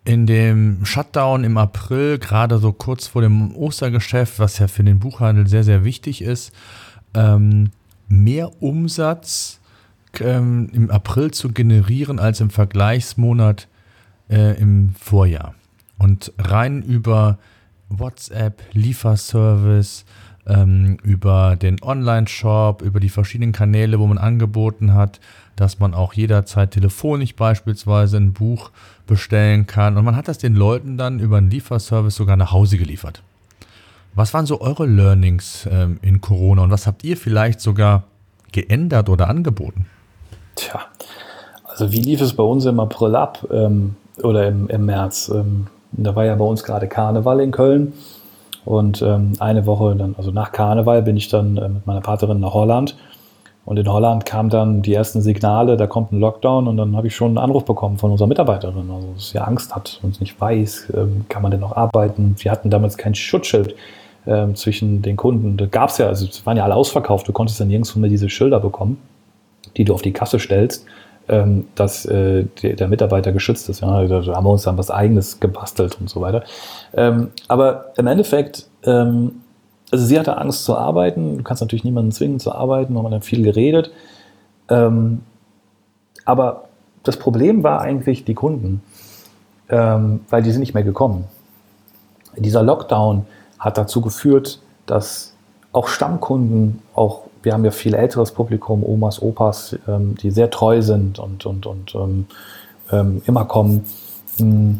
in dem Shutdown im April, gerade so kurz vor dem Ostergeschäft, was ja für den Buchhandel sehr, sehr wichtig ist, ähm, mehr Umsatz ähm, im April zu generieren als im Vergleichsmonat äh, im Vorjahr. Und rein über WhatsApp, Lieferservice, ähm, über den Online-Shop, über die verschiedenen Kanäle, wo man angeboten hat, dass man auch jederzeit telefonisch beispielsweise ein Buch bestellen kann. Und man hat das den Leuten dann über einen Lieferservice sogar nach Hause geliefert. Was waren so eure Learnings ähm, in Corona und was habt ihr vielleicht sogar geändert oder angeboten? Tja, also wie lief es bei uns im April ab ähm, oder im, im März? Ähm, da war ja bei uns gerade Karneval in Köln. Und ähm, eine Woche dann, also nach Karneval, bin ich dann äh, mit meiner Partnerin nach Holland. Und in Holland kamen dann die ersten Signale, da kommt ein Lockdown und dann habe ich schon einen Anruf bekommen von unserer Mitarbeiterin, also dass sie Angst hat und nicht weiß, ähm, kann man denn noch arbeiten. Wir hatten damals kein Schutzschild ähm, zwischen den Kunden. Da gab es ja, also es waren ja alle ausverkauft, du konntest dann nirgendwo mehr diese Schilder bekommen, die du auf die Kasse stellst, ähm, dass äh, der, der, Mitarbeiter geschützt ist. Ja, da haben wir uns dann was eigenes gebastelt und so weiter. Ähm, aber im Endeffekt ähm, also sie hatte Angst zu arbeiten. Du kannst natürlich niemanden zwingen zu arbeiten, haben dann viel geredet. Ähm, aber das Problem war eigentlich die Kunden, ähm, weil die sind nicht mehr gekommen. Dieser Lockdown hat dazu geführt, dass auch Stammkunden, auch wir haben ja viel älteres Publikum, Omas, Opas, ähm, die sehr treu sind und, und, und ähm, ähm, immer kommen, mh,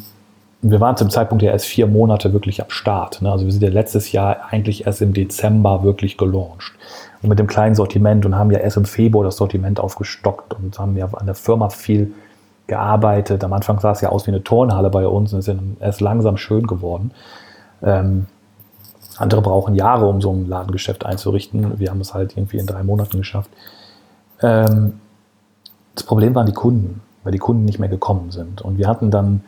wir waren zum Zeitpunkt ja erst vier Monate wirklich am Start. Ne? Also wir sind ja letztes Jahr eigentlich erst im Dezember wirklich gelauncht. Und mit dem kleinen Sortiment und haben ja erst im Februar das Sortiment aufgestockt und haben ja an der Firma viel gearbeitet. Am Anfang sah es ja aus wie eine Turnhalle bei uns und ist ja erst langsam schön geworden. Ähm, andere brauchen Jahre, um so ein Ladengeschäft einzurichten. Wir haben es halt irgendwie in drei Monaten geschafft. Ähm, das Problem waren die Kunden, weil die Kunden nicht mehr gekommen sind. Und wir hatten dann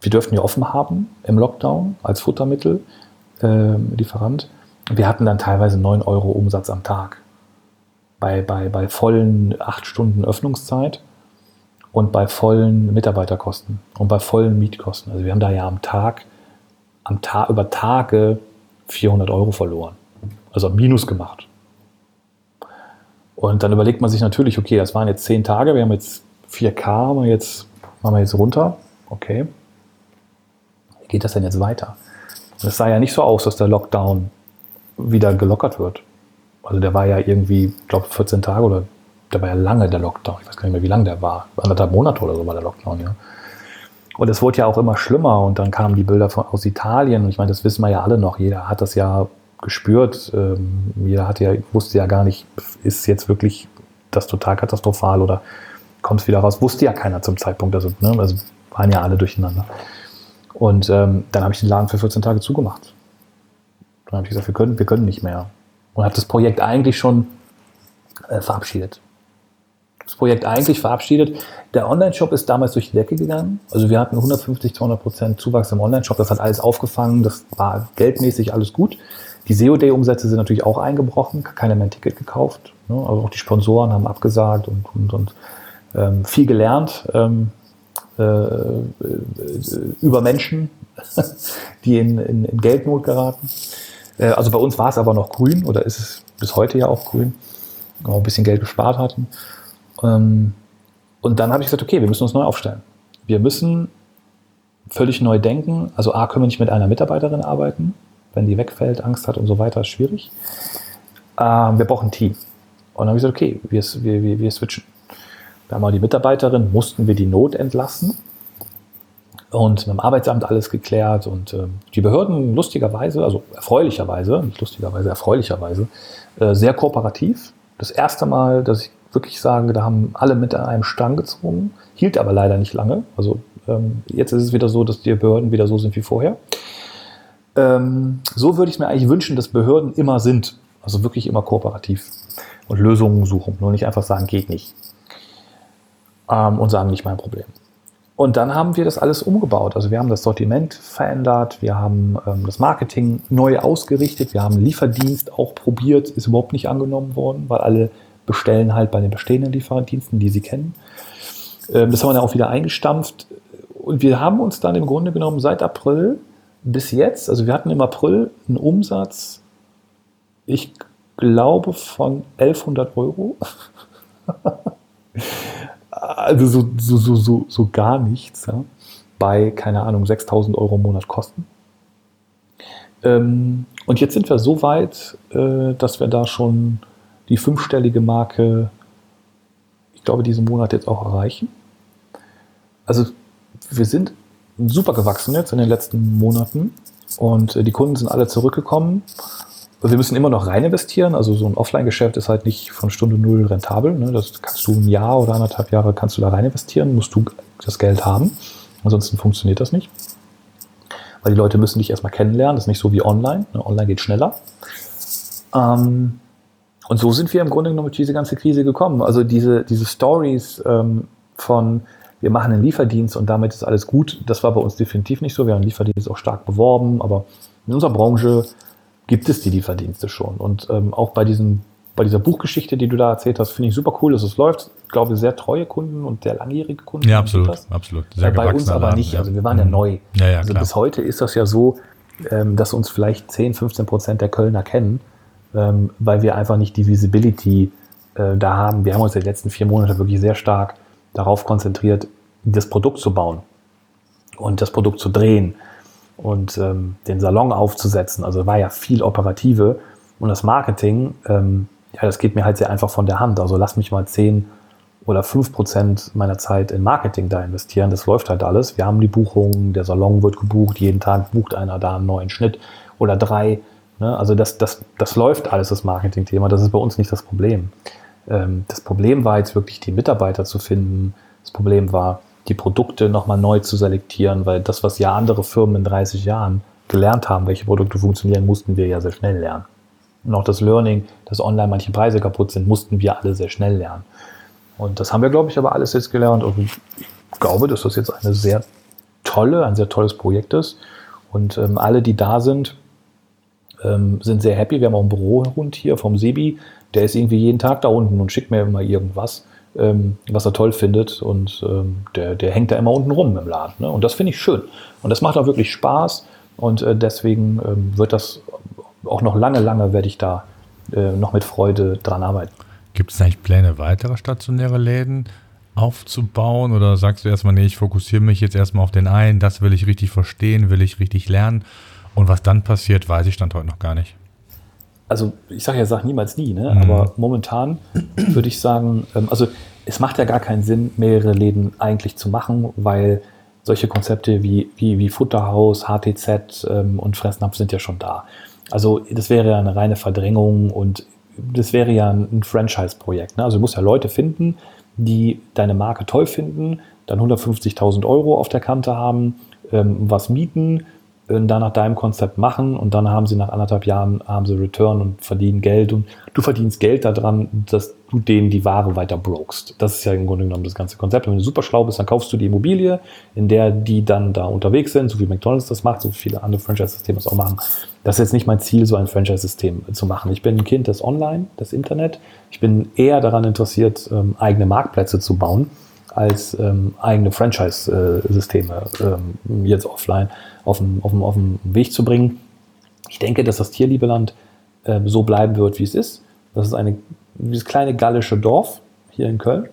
wir dürften ja offen haben im Lockdown als Futtermittel, äh, Lieferant. Wir hatten dann teilweise 9 Euro Umsatz am Tag. Bei, bei, bei vollen 8 Stunden Öffnungszeit und bei vollen Mitarbeiterkosten und bei vollen Mietkosten. Also wir haben da ja am Tag, am Tag über Tage 400 Euro verloren. Also Minus gemacht. Und dann überlegt man sich natürlich, okay, das waren jetzt 10 Tage, wir haben jetzt 4K, haben wir jetzt, machen wir jetzt runter. Okay geht das denn jetzt weiter? Es sah ja nicht so aus, dass der Lockdown wieder gelockert wird. Also der war ja irgendwie, ich glaube 14 Tage oder der war ja lange der Lockdown. Ich weiß gar nicht mehr, wie lange der war. Anderthalb Monate oder so war der Lockdown, ja. Und es wurde ja auch immer schlimmer und dann kamen die Bilder von, aus Italien und ich meine, das wissen wir ja alle noch. Jeder hat das ja gespürt. Ähm, jeder hatte ja, wusste ja gar nicht, ist jetzt wirklich das total katastrophal oder kommt es wieder raus? Wusste ja keiner zum Zeitpunkt. Also, ne, also waren ja alle durcheinander. Und ähm, dann habe ich den Laden für 14 Tage zugemacht. Dann habe ich gesagt, wir können, wir können nicht mehr. Und habe das Projekt eigentlich schon äh, verabschiedet. Das Projekt eigentlich verabschiedet. Der Online-Shop ist damals durch die Decke gegangen. Also wir hatten 150, 200 Prozent Zuwachs im Online-Shop. Das hat alles aufgefangen. Das war geldmäßig alles gut. Die SEO-Day-Umsätze sind natürlich auch eingebrochen. Keiner mehr ein Ticket gekauft. Ne? Also auch die Sponsoren haben abgesagt und, und, und ähm, viel gelernt. Ähm, äh, äh, über Menschen, die in, in, in Geldnot geraten. Äh, also bei uns war es aber noch grün oder ist es bis heute ja auch grün, weil wir ein bisschen Geld gespart hatten. Ähm, und dann habe ich gesagt, okay, wir müssen uns neu aufstellen. Wir müssen völlig neu denken. Also A, können wir nicht mit einer Mitarbeiterin arbeiten. Wenn die wegfällt, Angst hat und so weiter, ist schwierig. Ähm, wir brauchen ein Team. Und dann habe ich gesagt, okay, wir, wir, wir switchen. Da haben wir die Mitarbeiterin, mussten wir die Not entlassen. und mit dem Arbeitsamt alles geklärt und äh, die Behörden lustigerweise, also erfreulicherweise, nicht lustigerweise, erfreulicherweise, äh, sehr kooperativ. Das erste Mal, dass ich wirklich sage, da haben alle mit an einem Strang gezogen, hielt aber leider nicht lange. Also ähm, jetzt ist es wieder so, dass die Behörden wieder so sind wie vorher. Ähm, so würde ich mir eigentlich wünschen, dass Behörden immer sind. Also wirklich immer kooperativ und Lösungen suchen. Nur nicht einfach sagen, geht nicht. Ähm, und sagen, nicht mein Problem. Und dann haben wir das alles umgebaut. Also wir haben das Sortiment verändert, wir haben ähm, das Marketing neu ausgerichtet, wir haben Lieferdienst auch probiert, ist überhaupt nicht angenommen worden, weil alle bestellen halt bei den bestehenden Lieferdiensten, die sie kennen. Ähm, das haben wir dann auch wieder eingestampft. Und wir haben uns dann im Grunde genommen seit April bis jetzt, also wir hatten im April einen Umsatz, ich glaube von 1100 Euro. also so, so, so, so, so gar nichts, ja, bei, keine Ahnung, 6000 Euro im Monat Kosten. Ähm, und jetzt sind wir so weit, äh, dass wir da schon die fünfstellige Marke, ich glaube, diesen Monat jetzt auch erreichen. Also wir sind super gewachsen jetzt in den letzten Monaten und äh, die Kunden sind alle zurückgekommen wir müssen immer noch rein investieren. Also so ein Offline-Geschäft ist halt nicht von Stunde null rentabel. Ne? Das kannst du ein Jahr oder anderthalb Jahre kannst du da rein investieren, musst du das Geld haben. Ansonsten funktioniert das nicht. Weil die Leute müssen dich erstmal kennenlernen. Das ist nicht so wie online. Ne? Online geht schneller. Ähm, und so sind wir im Grunde genommen durch diese ganze Krise gekommen. Also diese, diese Stories ähm, von wir machen einen Lieferdienst und damit ist alles gut, das war bei uns definitiv nicht so. Wir haben Lieferdienst auch stark beworben, aber in unserer Branche gibt es die Lieferdienste schon. Und ähm, auch bei, diesem, bei dieser Buchgeschichte, die du da erzählt hast, finde ich super cool, dass es läuft. Ich glaube, sehr treue Kunden und sehr langjährige Kunden. Ja, absolut, absolut. Sehr bei uns aber nicht. Also wir waren ja, mhm. neu. Ja, ja, also bis heute ist das ja so, ähm, dass uns vielleicht 10, 15 Prozent der Kölner kennen, ähm, weil wir einfach nicht die Visibility äh, da haben. Wir haben uns in den letzten vier Monaten wirklich sehr stark darauf konzentriert, das Produkt zu bauen und das Produkt zu drehen und ähm, den Salon aufzusetzen. Also war ja viel operative und das Marketing, ähm, ja, das geht mir halt sehr einfach von der Hand. Also lass mich mal 10 oder 5 Prozent meiner Zeit in Marketing da investieren. Das läuft halt alles. Wir haben die Buchungen, der Salon wird gebucht, jeden Tag bucht einer da einen neuen Schnitt oder drei. Ne? Also das, das, das läuft alles, das Marketing-Thema. Das ist bei uns nicht das Problem. Ähm, das Problem war jetzt wirklich, die Mitarbeiter zu finden. Das Problem war, die Produkte nochmal neu zu selektieren, weil das, was ja andere Firmen in 30 Jahren gelernt haben, welche Produkte funktionieren, mussten wir ja sehr schnell lernen. Und auch das Learning, dass online manche Preise kaputt sind, mussten wir alle sehr schnell lernen. Und das haben wir, glaube ich, aber alles jetzt gelernt. Und ich glaube, dass das jetzt eine sehr tolle, ein sehr tolles Projekt ist. Und ähm, alle, die da sind, ähm, sind sehr happy. Wir haben auch einen Bürohund hier vom Sebi. Der ist irgendwie jeden Tag da unten und schickt mir immer irgendwas ähm, was er toll findet. Und ähm, der, der hängt da immer unten rum im Laden. Ne? Und das finde ich schön. Und das macht auch wirklich Spaß. Und äh, deswegen ähm, wird das auch noch lange, lange werde ich da äh, noch mit Freude dran arbeiten. Gibt es eigentlich Pläne, weitere stationäre Läden aufzubauen? Oder sagst du erstmal, nee, ich fokussiere mich jetzt erstmal auf den einen, das will ich richtig verstehen, will ich richtig lernen? Und was dann passiert, weiß ich stand heute noch gar nicht also ich sage ja, sag niemals nie, ne? Mhm. aber momentan würde ich sagen, ähm, also es macht ja gar keinen Sinn, mehrere Läden eigentlich zu machen, weil solche Konzepte wie, wie, wie Futterhaus, HTZ ähm, und Fressnapf sind ja schon da. Also das wäre ja eine reine Verdrängung und das wäre ja ein Franchise-Projekt. Ne? Also du musst ja Leute finden, die deine Marke toll finden, dann 150.000 Euro auf der Kante haben, ähm, was mieten, da nach deinem Konzept machen und dann haben sie nach anderthalb Jahren haben sie Return und verdienen Geld und du verdienst Geld daran, dass du denen die Ware weiter brokst. Das ist ja im Grunde genommen das ganze Konzept. Wenn du super schlau bist, dann kaufst du die Immobilie, in der die dann da unterwegs sind, so wie McDonalds das macht, so viele andere Franchise-Systeme das auch machen. Das ist jetzt nicht mein Ziel, so ein Franchise-System zu machen. Ich bin ein Kind des Online, des Internet. Ich bin eher daran interessiert, ähm, eigene Marktplätze zu bauen als ähm, eigene Franchise-Systeme ähm, jetzt offline auf den, auf, den, auf den Weg zu bringen. Ich denke, dass das Tierliebeland äh, so bleiben wird, wie es ist. Das ist eine, dieses kleine gallische Dorf hier in Köln.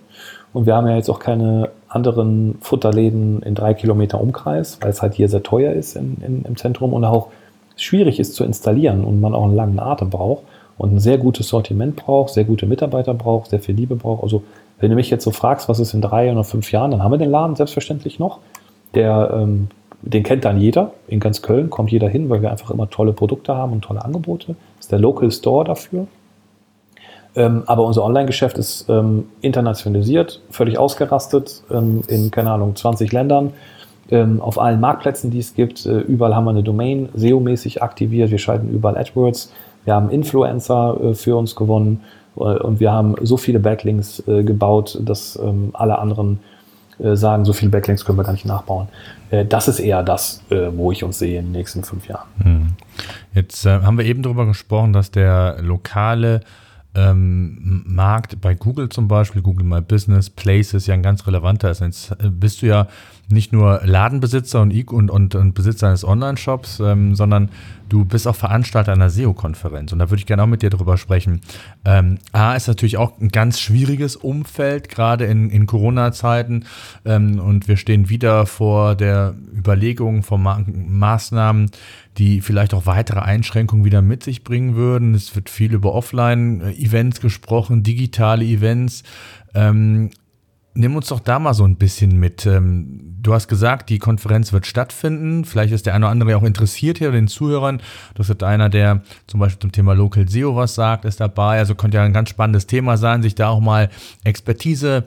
Und wir haben ja jetzt auch keine anderen Futterläden in drei Kilometer Umkreis, weil es halt hier sehr teuer ist in, in, im Zentrum und auch schwierig ist zu installieren und man auch einen langen Atem braucht und ein sehr gutes Sortiment braucht, sehr gute Mitarbeiter braucht, sehr viel Liebe braucht. Also wenn du mich jetzt so fragst, was ist in drei oder fünf Jahren, dann haben wir den Laden selbstverständlich noch. Der, ähm, den kennt dann jeder. In ganz Köln kommt jeder hin, weil wir einfach immer tolle Produkte haben und tolle Angebote. Das ist der Local Store dafür. Ähm, aber unser Online-Geschäft ist ähm, internationalisiert, völlig ausgerastet, ähm, in, keine Ahnung, 20 Ländern, ähm, auf allen Marktplätzen, die es gibt. Äh, überall haben wir eine Domain SEO-mäßig aktiviert. Wir schalten überall AdWords. Wir haben Influencer äh, für uns gewonnen und wir haben so viele Backlinks äh, gebaut, dass ähm, alle anderen äh, sagen, so viele Backlinks können wir gar nicht nachbauen. Äh, das ist eher das, wo ich uns sehe in den nächsten fünf Jahren. Hm. Jetzt haben wir eben darüber gesprochen, dass der lokale ähm, Markt bei Google zum Beispiel, Google My Business, Places ja ein ganz relevanter ist. Jetzt äh, bist du ja nicht nur Ladenbesitzer und, und, und, und Besitzer eines Online-Shops, ähm, sondern du bist auch Veranstalter einer SEO-Konferenz. Und da würde ich gerne auch mit dir drüber sprechen. Ähm, A ist natürlich auch ein ganz schwieriges Umfeld, gerade in, in Corona-Zeiten. Ähm, und wir stehen wieder vor der Überlegung von Ma Maßnahmen, die vielleicht auch weitere Einschränkungen wieder mit sich bringen würden. Es wird viel über Offline-Events gesprochen, digitale Events. Ähm, nimm uns doch da mal so ein bisschen mit. Ähm, du hast gesagt, die Konferenz wird stattfinden. Vielleicht ist der eine oder andere auch interessiert hier, den Zuhörern. Das wird einer, der zum Beispiel zum Thema Local SEO was sagt, ist dabei. Also könnte ja ein ganz spannendes Thema sein, sich da auch mal Expertise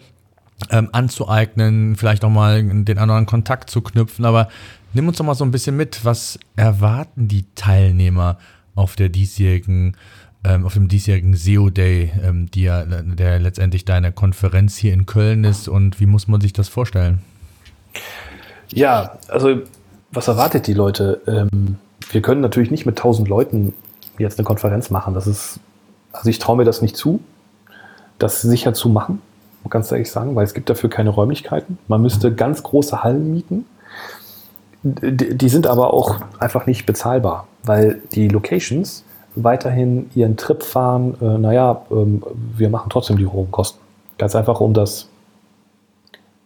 ähm, anzueignen, vielleicht auch mal den anderen Kontakt zu knüpfen. Aber Nimm uns doch mal so ein bisschen mit, was erwarten die Teilnehmer auf der diesjährigen, ähm, auf dem diesjährigen SEO Day, ähm, die ja, der letztendlich deine Konferenz hier in Köln ist und wie muss man sich das vorstellen? Ja, also was erwartet die Leute? Ähm, wir können natürlich nicht mit 1000 Leuten jetzt eine Konferenz machen. Das ist, also ich traue mir das nicht zu, das sicher zu machen, ganz ehrlich sagen, weil es gibt dafür keine Räumlichkeiten. Man müsste ganz große Hallen mieten die sind aber auch einfach nicht bezahlbar, weil die Locations weiterhin ihren Trip fahren, äh, naja, ähm, wir machen trotzdem die hohen Kosten. Ganz einfach, um das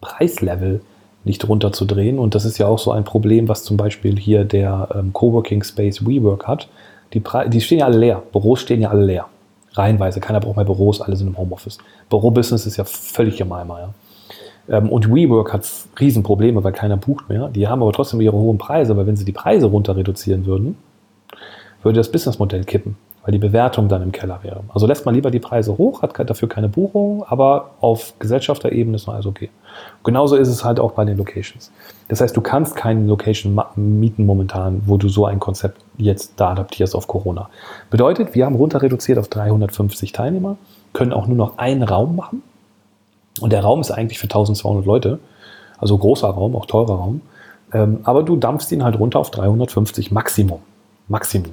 Preislevel nicht runterzudrehen. Und das ist ja auch so ein Problem, was zum Beispiel hier der ähm, Coworking Space WeWork hat. Die, die stehen ja alle leer. Büros stehen ja alle leer. Reihenweise. Keiner braucht mehr Büros, alle sind im Homeoffice. Bürobusiness ist ja völlig im Eimer. Ja. Ähm, und WeWork hat Riesenprobleme, weil keiner bucht mehr. Die haben aber trotzdem ihre hohen Preise, weil wenn sie die Preise runter reduzieren würden, würde das Businessmodell kippen, weil die Bewertung dann im Keller wäre. Also lässt man lieber die Preise hoch, hat dafür keine Buchung, aber auf Gesellschafterebene ist noch alles okay. Genauso ist es halt auch bei den Locations. Das heißt, du kannst keine Location mieten momentan, wo du so ein Konzept jetzt da adaptierst auf Corona. Bedeutet, wir haben runter reduziert auf 350 Teilnehmer, können auch nur noch einen Raum machen und der Raum ist eigentlich für 1200 Leute, also großer Raum, auch teurer Raum. Ähm, aber du dampfst ihn halt runter auf 350 Maximum. Maximum.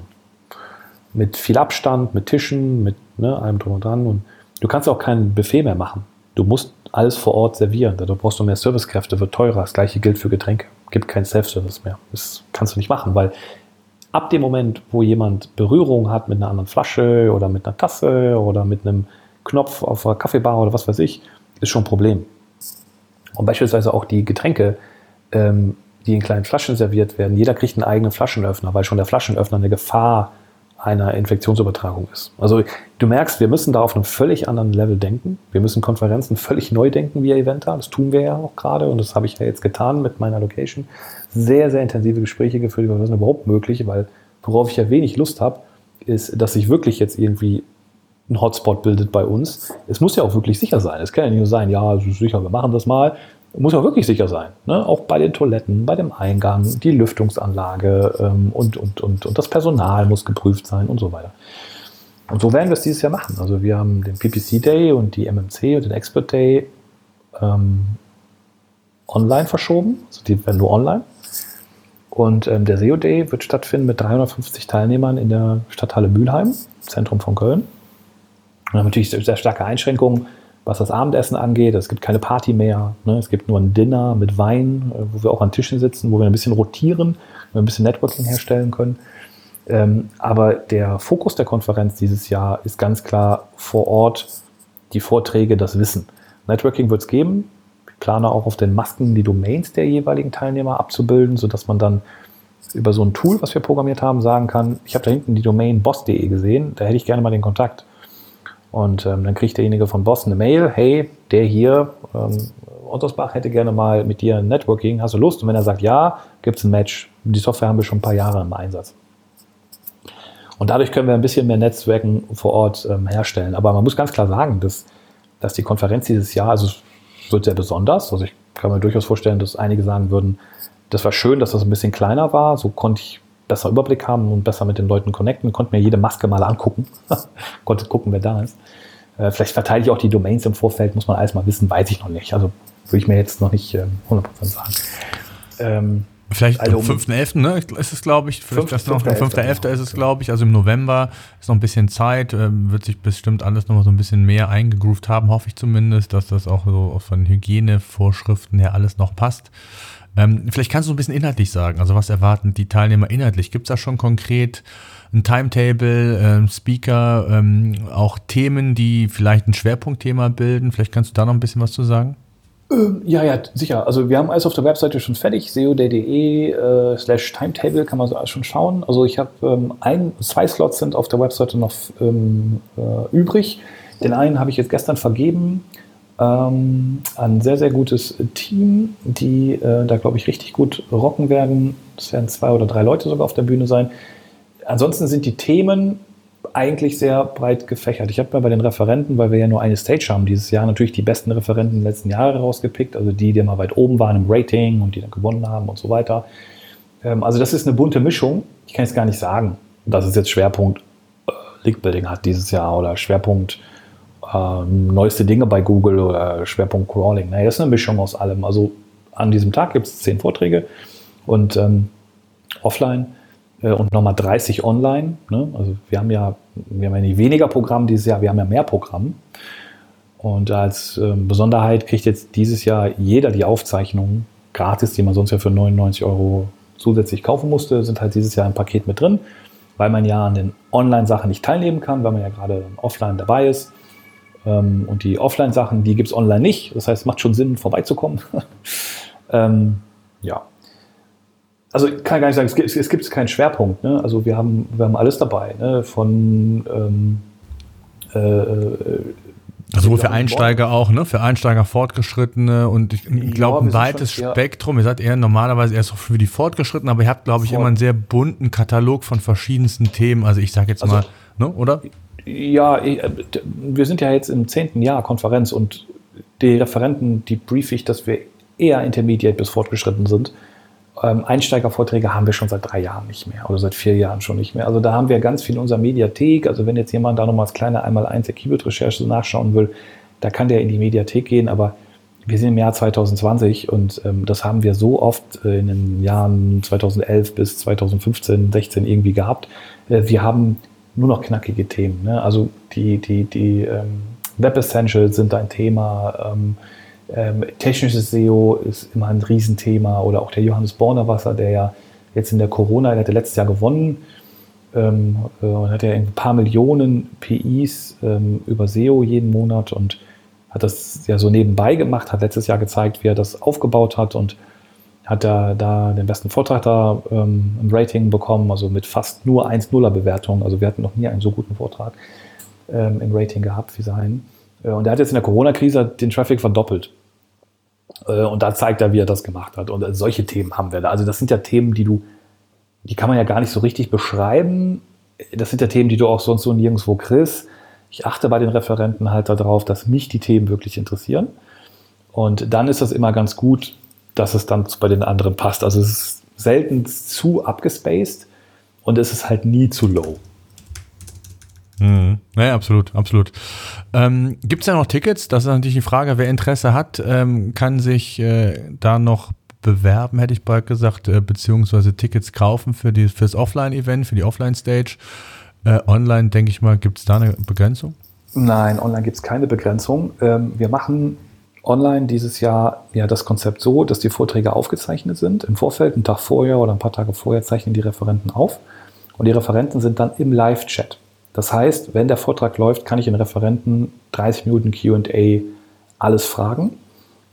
Mit viel Abstand, mit Tischen, mit ne, allem drum und dran. Und du kannst auch kein Buffet mehr machen. Du musst alles vor Ort servieren. Da brauchst du mehr Servicekräfte, wird teurer. Das gleiche gilt für Getränke. Gibt kein Self-Service mehr. Das kannst du nicht machen, weil ab dem Moment, wo jemand Berührung hat mit einer anderen Flasche oder mit einer Tasse oder mit einem Knopf auf einer Kaffeebar oder was weiß ich, ist schon ein Problem. Und beispielsweise auch die Getränke, ähm, die in kleinen Flaschen serviert werden, jeder kriegt einen eigenen Flaschenöffner, weil schon der Flaschenöffner eine Gefahr einer Infektionsübertragung ist. Also du merkst, wir müssen da auf einem völlig anderen Level denken. Wir müssen Konferenzen völlig neu denken via Eventa. Das tun wir ja auch gerade und das habe ich ja jetzt getan mit meiner Location. Sehr, sehr intensive Gespräche geführt, was ist überhaupt möglich, weil worauf ich ja wenig Lust habe, ist, dass ich wirklich jetzt irgendwie ein Hotspot bildet bei uns. Es muss ja auch wirklich sicher sein. Es kann ja nicht nur sein, ja, sicher, wir machen das mal. Muss ja wirklich sicher sein. Ne? Auch bei den Toiletten, bei dem Eingang, die Lüftungsanlage ähm, und, und, und, und das Personal muss geprüft sein und so weiter. Und so werden wir es dieses Jahr machen. Also wir haben den PPC Day und die MMC und den Expert Day ähm, online verschoben. Also die werden nur online. Und ähm, der SEO Day wird stattfinden mit 350 Teilnehmern in der Stadthalle Mülheim, Zentrum von Köln. Wir haben natürlich sehr starke Einschränkungen, was das Abendessen angeht. Es gibt keine Party mehr. Ne? Es gibt nur ein Dinner mit Wein, äh, wo wir auch an Tischen sitzen, wo wir ein bisschen rotieren, wo wir ein bisschen Networking herstellen können. Ähm, aber der Fokus der Konferenz dieses Jahr ist ganz klar vor Ort die Vorträge, das Wissen. Networking wird es geben. Ich plane auch auf den Masken die Domains der jeweiligen Teilnehmer abzubilden, sodass man dann über so ein Tool, was wir programmiert haben, sagen kann, ich habe da hinten die Domain boss.de gesehen, da hätte ich gerne mal den Kontakt. Und ähm, dann kriegt derjenige von Boss eine Mail, hey, der hier, ähm, Ottersbach hätte gerne mal mit dir ein Networking, hast du Lust? Und wenn er sagt, ja, gibt es ein Match. Die Software haben wir schon ein paar Jahre im Einsatz. Und dadurch können wir ein bisschen mehr Netzwerken vor Ort ähm, herstellen. Aber man muss ganz klar sagen, dass, dass die Konferenz dieses Jahr, also es wird sehr besonders. Also ich kann mir durchaus vorstellen, dass einige sagen würden, das war schön, dass das ein bisschen kleiner war. So konnte ich besser Überblick haben und besser mit den Leuten connecten, konnte mir jede Maske mal angucken, konnte gucken, wer da ist. Äh, vielleicht verteile ich auch die Domains im Vorfeld, muss man alles mal wissen, weiß ich noch nicht. Also würde ich mir jetzt noch nicht äh, 100% sagen. Ähm, Vielleicht also am 5.11. Ne, ist es, glaube ich. Vielleicht 5. noch, 5.11. ist es, glaube ich. Also im November ist noch ein bisschen Zeit. Ähm, wird sich bestimmt alles noch mal so ein bisschen mehr eingegroovt haben, hoffe ich zumindest, dass das auch so von Hygienevorschriften her alles noch passt. Ähm, vielleicht kannst du ein bisschen inhaltlich sagen. Also was erwarten die Teilnehmer inhaltlich? Gibt es da schon konkret ein Timetable, ähm, Speaker, ähm, auch Themen, die vielleicht ein Schwerpunktthema bilden? Vielleicht kannst du da noch ein bisschen was zu sagen? Ähm, ja, ja, sicher. Also wir haben alles auf der Webseite schon fertig, seoday.de äh, slash Timetable kann man so alles schon schauen. Also ich habe ähm, ein, zwei Slots sind auf der Webseite noch ähm, äh, übrig. Den einen habe ich jetzt gestern vergeben ähm, ein sehr, sehr gutes Team, die äh, da, glaube ich, richtig gut rocken werden. Es werden zwei oder drei Leute sogar auf der Bühne sein. Ansonsten sind die Themen eigentlich sehr breit gefächert. Ich habe mir bei den Referenten, weil wir ja nur eine Stage haben dieses Jahr, natürlich die besten Referenten der letzten Jahre rausgepickt, also die, die mal weit oben waren im Rating und die dann gewonnen haben und so weiter. Ähm, also das ist eine bunte Mischung. Ich kann jetzt gar nicht sagen, dass es jetzt Schwerpunkt äh, League Building hat dieses Jahr oder Schwerpunkt äh, neueste Dinge bei Google oder Schwerpunkt Crawling. Naja, das ist eine Mischung aus allem. Also an diesem Tag gibt es zehn Vorträge und ähm, offline äh, und nochmal 30 online. Ne? Also wir haben ja, wir haben ja nicht weniger Programm dieses Jahr, wir haben ja mehr Programm. Und als äh, Besonderheit kriegt jetzt dieses Jahr jeder die Aufzeichnungen gratis, die man sonst ja für 99 Euro zusätzlich kaufen musste, sind halt dieses Jahr im Paket mit drin, weil man ja an den Online-Sachen nicht teilnehmen kann, weil man ja gerade offline dabei ist. Ähm, und die Offline-Sachen, die gibt es online nicht. Das heißt, es macht schon Sinn, vorbeizukommen. ähm, ja. Also ich kann gar nicht sagen, es gibt, es gibt keinen Schwerpunkt. Ne? Also wir haben, wir haben alles dabei. Ne? Von ähm, äh, äh also sowohl für Einsteiger auch, ne? Für Einsteiger Fortgeschrittene und ich glaube ja, ein weites schon, Spektrum. Ihr seid eher normalerweise erst für die Fortgeschrittenen, aber ihr habt, glaube ich, Fort. immer einen sehr bunten Katalog von verschiedensten Themen. Also ich sage jetzt also, mal, ne, oder? Ja, äh, wir sind ja jetzt im zehnten Jahr Konferenz und die Referenten, die brief ich, dass wir eher intermediate bis fortgeschritten sind. Ähm, Einsteigervorträge haben wir schon seit drei Jahren nicht mehr oder seit vier Jahren schon nicht mehr. Also da haben wir ganz viel in unserer Mediathek. Also wenn jetzt jemand da nochmal als kleine einmal eins der Keyword-Recherche nachschauen will, da kann der in die Mediathek gehen. Aber wir sind im Jahr 2020 und ähm, das haben wir so oft äh, in den Jahren 2011 bis 2015, 16 irgendwie gehabt. Äh, wir haben nur noch knackige Themen. Ne? Also die, die, die ähm, Web Essentials sind ein Thema. Ähm, ähm, technisches SEO ist immer ein Riesenthema. Oder auch der Johannes Bornerwasser, der ja jetzt in der Corona, der hatte letztes Jahr gewonnen ähm, äh, und hat ja ein paar Millionen PIs ähm, über SEO jeden Monat und hat das ja so nebenbei gemacht, hat letztes Jahr gezeigt, wie er das aufgebaut hat und hat er da den besten Vortrag da ähm, im Rating bekommen, also mit fast nur 1-0er Bewertung. Also wir hatten noch nie einen so guten Vortrag ähm, im Rating gehabt wie sein. Äh, und er hat jetzt in der Corona-Krise den Traffic verdoppelt. Äh, und da zeigt er, wie er das gemacht hat. Und äh, solche Themen haben wir da. Also das sind ja Themen, die du, die kann man ja gar nicht so richtig beschreiben. Das sind ja Themen, die du auch sonst so nirgendwo kriegst. Ich achte bei den Referenten halt darauf, dass mich die Themen wirklich interessieren. Und dann ist das immer ganz gut, dass es dann bei den anderen passt. Also es ist selten zu abgespaced und es ist halt nie zu low. Mhm. Ja, absolut, absolut. Ähm, Gibt es ja noch Tickets? Das ist natürlich die Frage. Wer Interesse hat, ähm, kann sich äh, da noch bewerben, hätte ich bald gesagt, äh, beziehungsweise Tickets kaufen für, die, für das Offline-Event, für die Offline-Stage. Äh, online, denke ich mal, gibt es da eine Begrenzung? Nein, online gibt es keine Begrenzung. Ähm, wir machen online dieses Jahr ja das Konzept so, dass die Vorträge aufgezeichnet sind. Im Vorfeld, einen Tag vorher oder ein paar Tage vorher zeichnen die Referenten auf. Und die Referenten sind dann im Live-Chat. Das heißt, wenn der Vortrag läuft, kann ich den Referenten 30 Minuten QA alles fragen.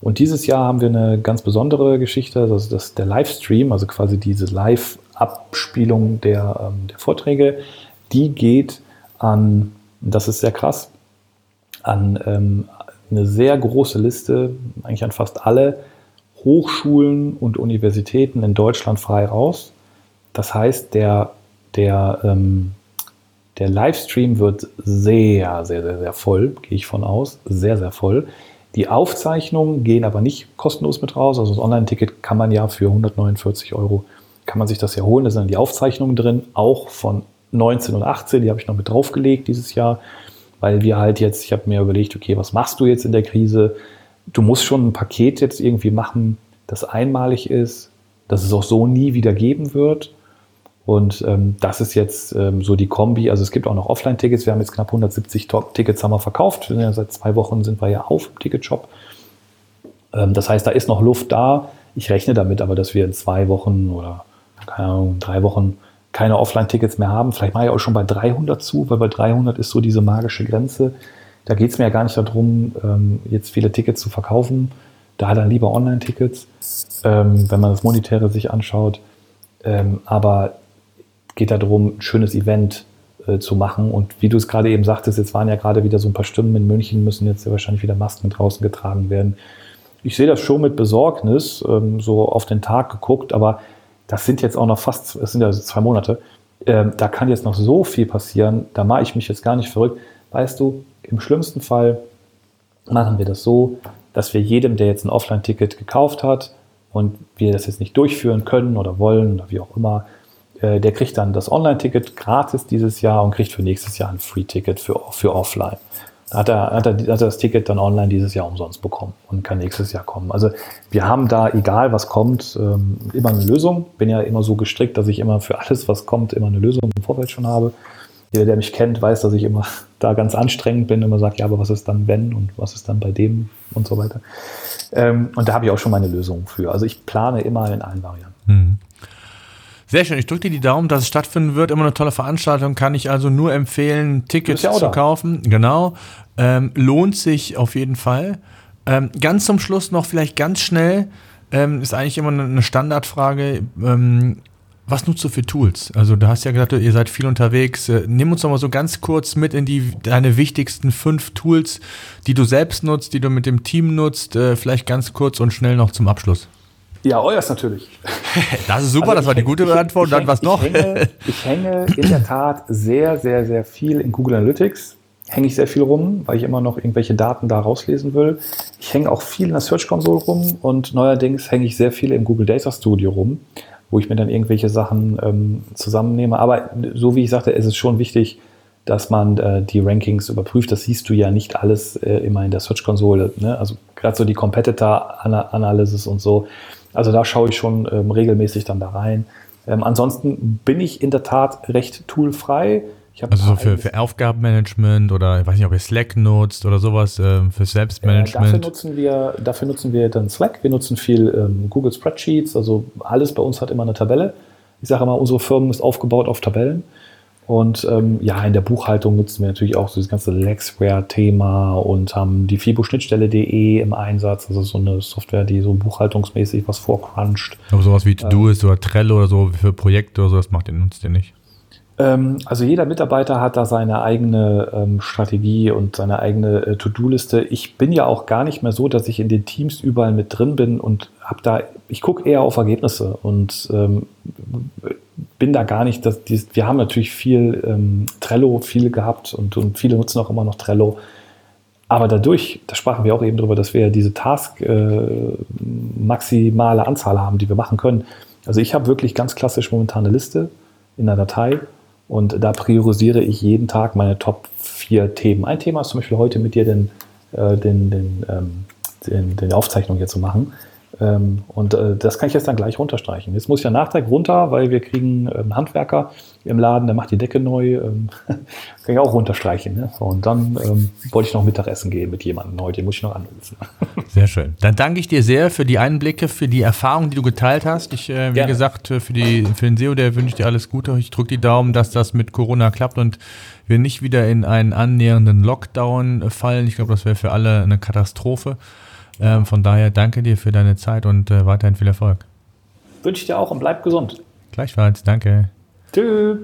Und dieses Jahr haben wir eine ganz besondere Geschichte, das ist der Livestream, also quasi diese Live-Abspielung der, ähm, der Vorträge. Die geht an, das ist sehr krass, an ähm, eine sehr große Liste, eigentlich an fast alle Hochschulen und Universitäten in Deutschland frei raus. Das heißt, der, der, ähm, der Livestream wird sehr, sehr, sehr, sehr voll, gehe ich von aus. Sehr, sehr voll. Die Aufzeichnungen gehen aber nicht kostenlos mit raus. Also das Online-Ticket kann man ja für 149 Euro, kann man sich das ja holen. Da sind dann die Aufzeichnungen drin, auch von 19 und 18, die habe ich noch mit draufgelegt dieses Jahr, weil wir halt jetzt, ich habe mir überlegt, okay, was machst du jetzt in der Krise? Du musst schon ein Paket jetzt irgendwie machen, das einmalig ist, dass es auch so nie wieder geben wird. Und ähm, das ist jetzt ähm, so die Kombi. Also es gibt auch noch Offline-Tickets. Wir haben jetzt knapp 170 Tickets haben wir verkauft. Seit zwei Wochen sind wir ja auf im Ticketshop. Ähm, das heißt, da ist noch Luft da. Ich rechne damit aber, dass wir in zwei Wochen oder keine Ahnung, drei Wochen keine Offline-Tickets mehr haben. Vielleicht mache ich auch schon bei 300 zu, weil bei 300 ist so diese magische Grenze. Da geht es mir ja gar nicht darum, ähm, jetzt viele Tickets zu verkaufen. Da dann lieber Online-Tickets, ähm, wenn man das Monetäre sich anschaut. Ähm, aber geht darum, ein schönes Event äh, zu machen. Und wie du es gerade eben sagtest, jetzt waren ja gerade wieder so ein paar Stimmen in München, müssen jetzt ja wahrscheinlich wieder Masken draußen getragen werden. Ich sehe das schon mit Besorgnis, so auf den Tag geguckt, aber das sind jetzt auch noch fast, es sind ja zwei Monate, ähm, da kann jetzt noch so viel passieren, da mache ich mich jetzt gar nicht verrückt. Weißt du, im schlimmsten Fall machen wir das so, dass wir jedem, der jetzt ein Offline-Ticket gekauft hat und wir das jetzt nicht durchführen können oder wollen oder wie auch immer, äh, der kriegt dann das Online-Ticket gratis dieses Jahr und kriegt für nächstes Jahr ein Free-Ticket für, für Offline hat er, hat, er, hat er das Ticket dann online dieses Jahr umsonst bekommen und kann nächstes Jahr kommen. Also wir haben da, egal was kommt, ähm, immer eine Lösung. Bin ja immer so gestrickt, dass ich immer für alles, was kommt, immer eine Lösung im Vorfeld schon habe. Jeder, der mich kennt, weiß, dass ich immer da ganz anstrengend bin, immer sage, ja, aber was ist dann wenn und was ist dann bei dem und so weiter. Ähm, und da habe ich auch schon meine Lösung für. Also ich plane immer in allen Varianten. Mhm. Sehr schön. Ich drücke dir die Daumen, dass es stattfinden wird. Immer eine tolle Veranstaltung. Kann ich also nur empfehlen, Tickets ja zu da. kaufen. Genau. Ähm, lohnt sich auf jeden Fall. Ähm, ganz zum Schluss noch vielleicht ganz schnell. Ähm, ist eigentlich immer eine Standardfrage. Ähm, was nutzt du für Tools? Also du hast ja gesagt, ihr seid viel unterwegs. Äh, nimm uns doch mal so ganz kurz mit in die deine wichtigsten fünf Tools, die du selbst nutzt, die du mit dem Team nutzt. Äh, vielleicht ganz kurz und schnell noch zum Abschluss. Ja, euers natürlich. Das ist super, also das war die gute Antwort. Und dann was noch? Ich hänge, ich hänge in der Tat sehr, sehr, sehr viel in Google Analytics. Hänge ich sehr viel rum, weil ich immer noch irgendwelche Daten da rauslesen will. Ich hänge auch viel in der Search Console rum und neuerdings hänge ich sehr viel im Google Data Studio rum, wo ich mir dann irgendwelche Sachen ähm, zusammennehme. Aber so wie ich sagte, ist es schon wichtig, dass man äh, die Rankings überprüft. Das siehst du ja nicht alles äh, immer in der Search Console. Ne? Also gerade so die Competitor Analysis und so also da schaue ich schon ähm, regelmäßig dann da rein. Ähm, ansonsten bin ich in der Tat recht toolfrei. also so für, für Aufgabenmanagement oder ich weiß nicht, ob ihr Slack nutzt oder sowas äh, für Selbstmanagement. Äh, dafür, nutzen wir, dafür nutzen wir dann Slack. Wir nutzen viel ähm, Google Spreadsheets. Also alles bei uns hat immer eine Tabelle. Ich sage immer, unsere Firma ist aufgebaut auf Tabellen. Und ähm, ja, in der Buchhaltung nutzen wir natürlich auch so das ganze Lexware-Thema und haben die FIBO-Schnittstelle.de im Einsatz. Also so eine Software, die so buchhaltungsmäßig was vorcruncht. Aber sowas wie To-Do-Ist ähm, oder Trello oder so für Projekte oder so, das macht ihr, nutzt ihr nicht? Ähm, also jeder Mitarbeiter hat da seine eigene ähm, Strategie und seine eigene äh, To-Do-Liste. Ich bin ja auch gar nicht mehr so, dass ich in den Teams überall mit drin bin und habe da, ich gucke eher auf Ergebnisse und ähm, bin da gar nicht, dass die, wir haben natürlich viel ähm, Trello, viel gehabt und, und viele nutzen auch immer noch Trello. Aber dadurch, da sprachen wir auch eben drüber, dass wir diese Task äh, maximale Anzahl haben, die wir machen können. Also ich habe wirklich ganz klassisch momentan eine Liste in der Datei und da priorisiere ich jeden Tag meine Top vier Themen. Ein Thema ist zum Beispiel heute mit dir den, äh, den, den, ähm, den, den Aufzeichnung hier zu machen. Ähm, und äh, das kann ich jetzt dann gleich runterstreichen. Jetzt muss ich ja Nachtrag runter, weil wir kriegen einen ähm, Handwerker im Laden, der macht die Decke neu. Ähm, kann ich auch runterstreichen. Ne? So, und dann ähm, wollte ich noch Mittagessen gehen mit jemandem heute, den muss ich noch anrufen. Sehr schön. Dann danke ich dir sehr für die Einblicke, für die Erfahrung, die du geteilt hast. Ich, äh, wie Gerne. gesagt, für, die, für den SEO, der wünsche ich dir alles Gute. Ich drücke die Daumen, dass das mit Corona klappt und wir nicht wieder in einen annähernden Lockdown fallen. Ich glaube, das wäre für alle eine Katastrophe. Ähm, von daher danke dir für deine Zeit und äh, weiterhin viel Erfolg. Wünsche ich dir auch und bleib gesund. Gleichfalls, danke. Tschüss.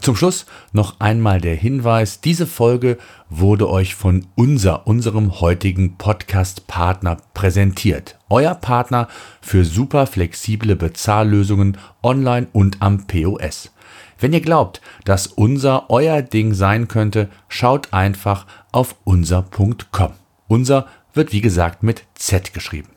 Zum Schluss noch einmal der Hinweis, diese Folge wurde euch von unser, unserem heutigen Podcast-Partner präsentiert. Euer Partner für super flexible Bezahllösungen online und am POS. Wenn ihr glaubt, dass unser euer Ding sein könnte, schaut einfach auf unser.com. Unser wird wie gesagt mit Z geschrieben.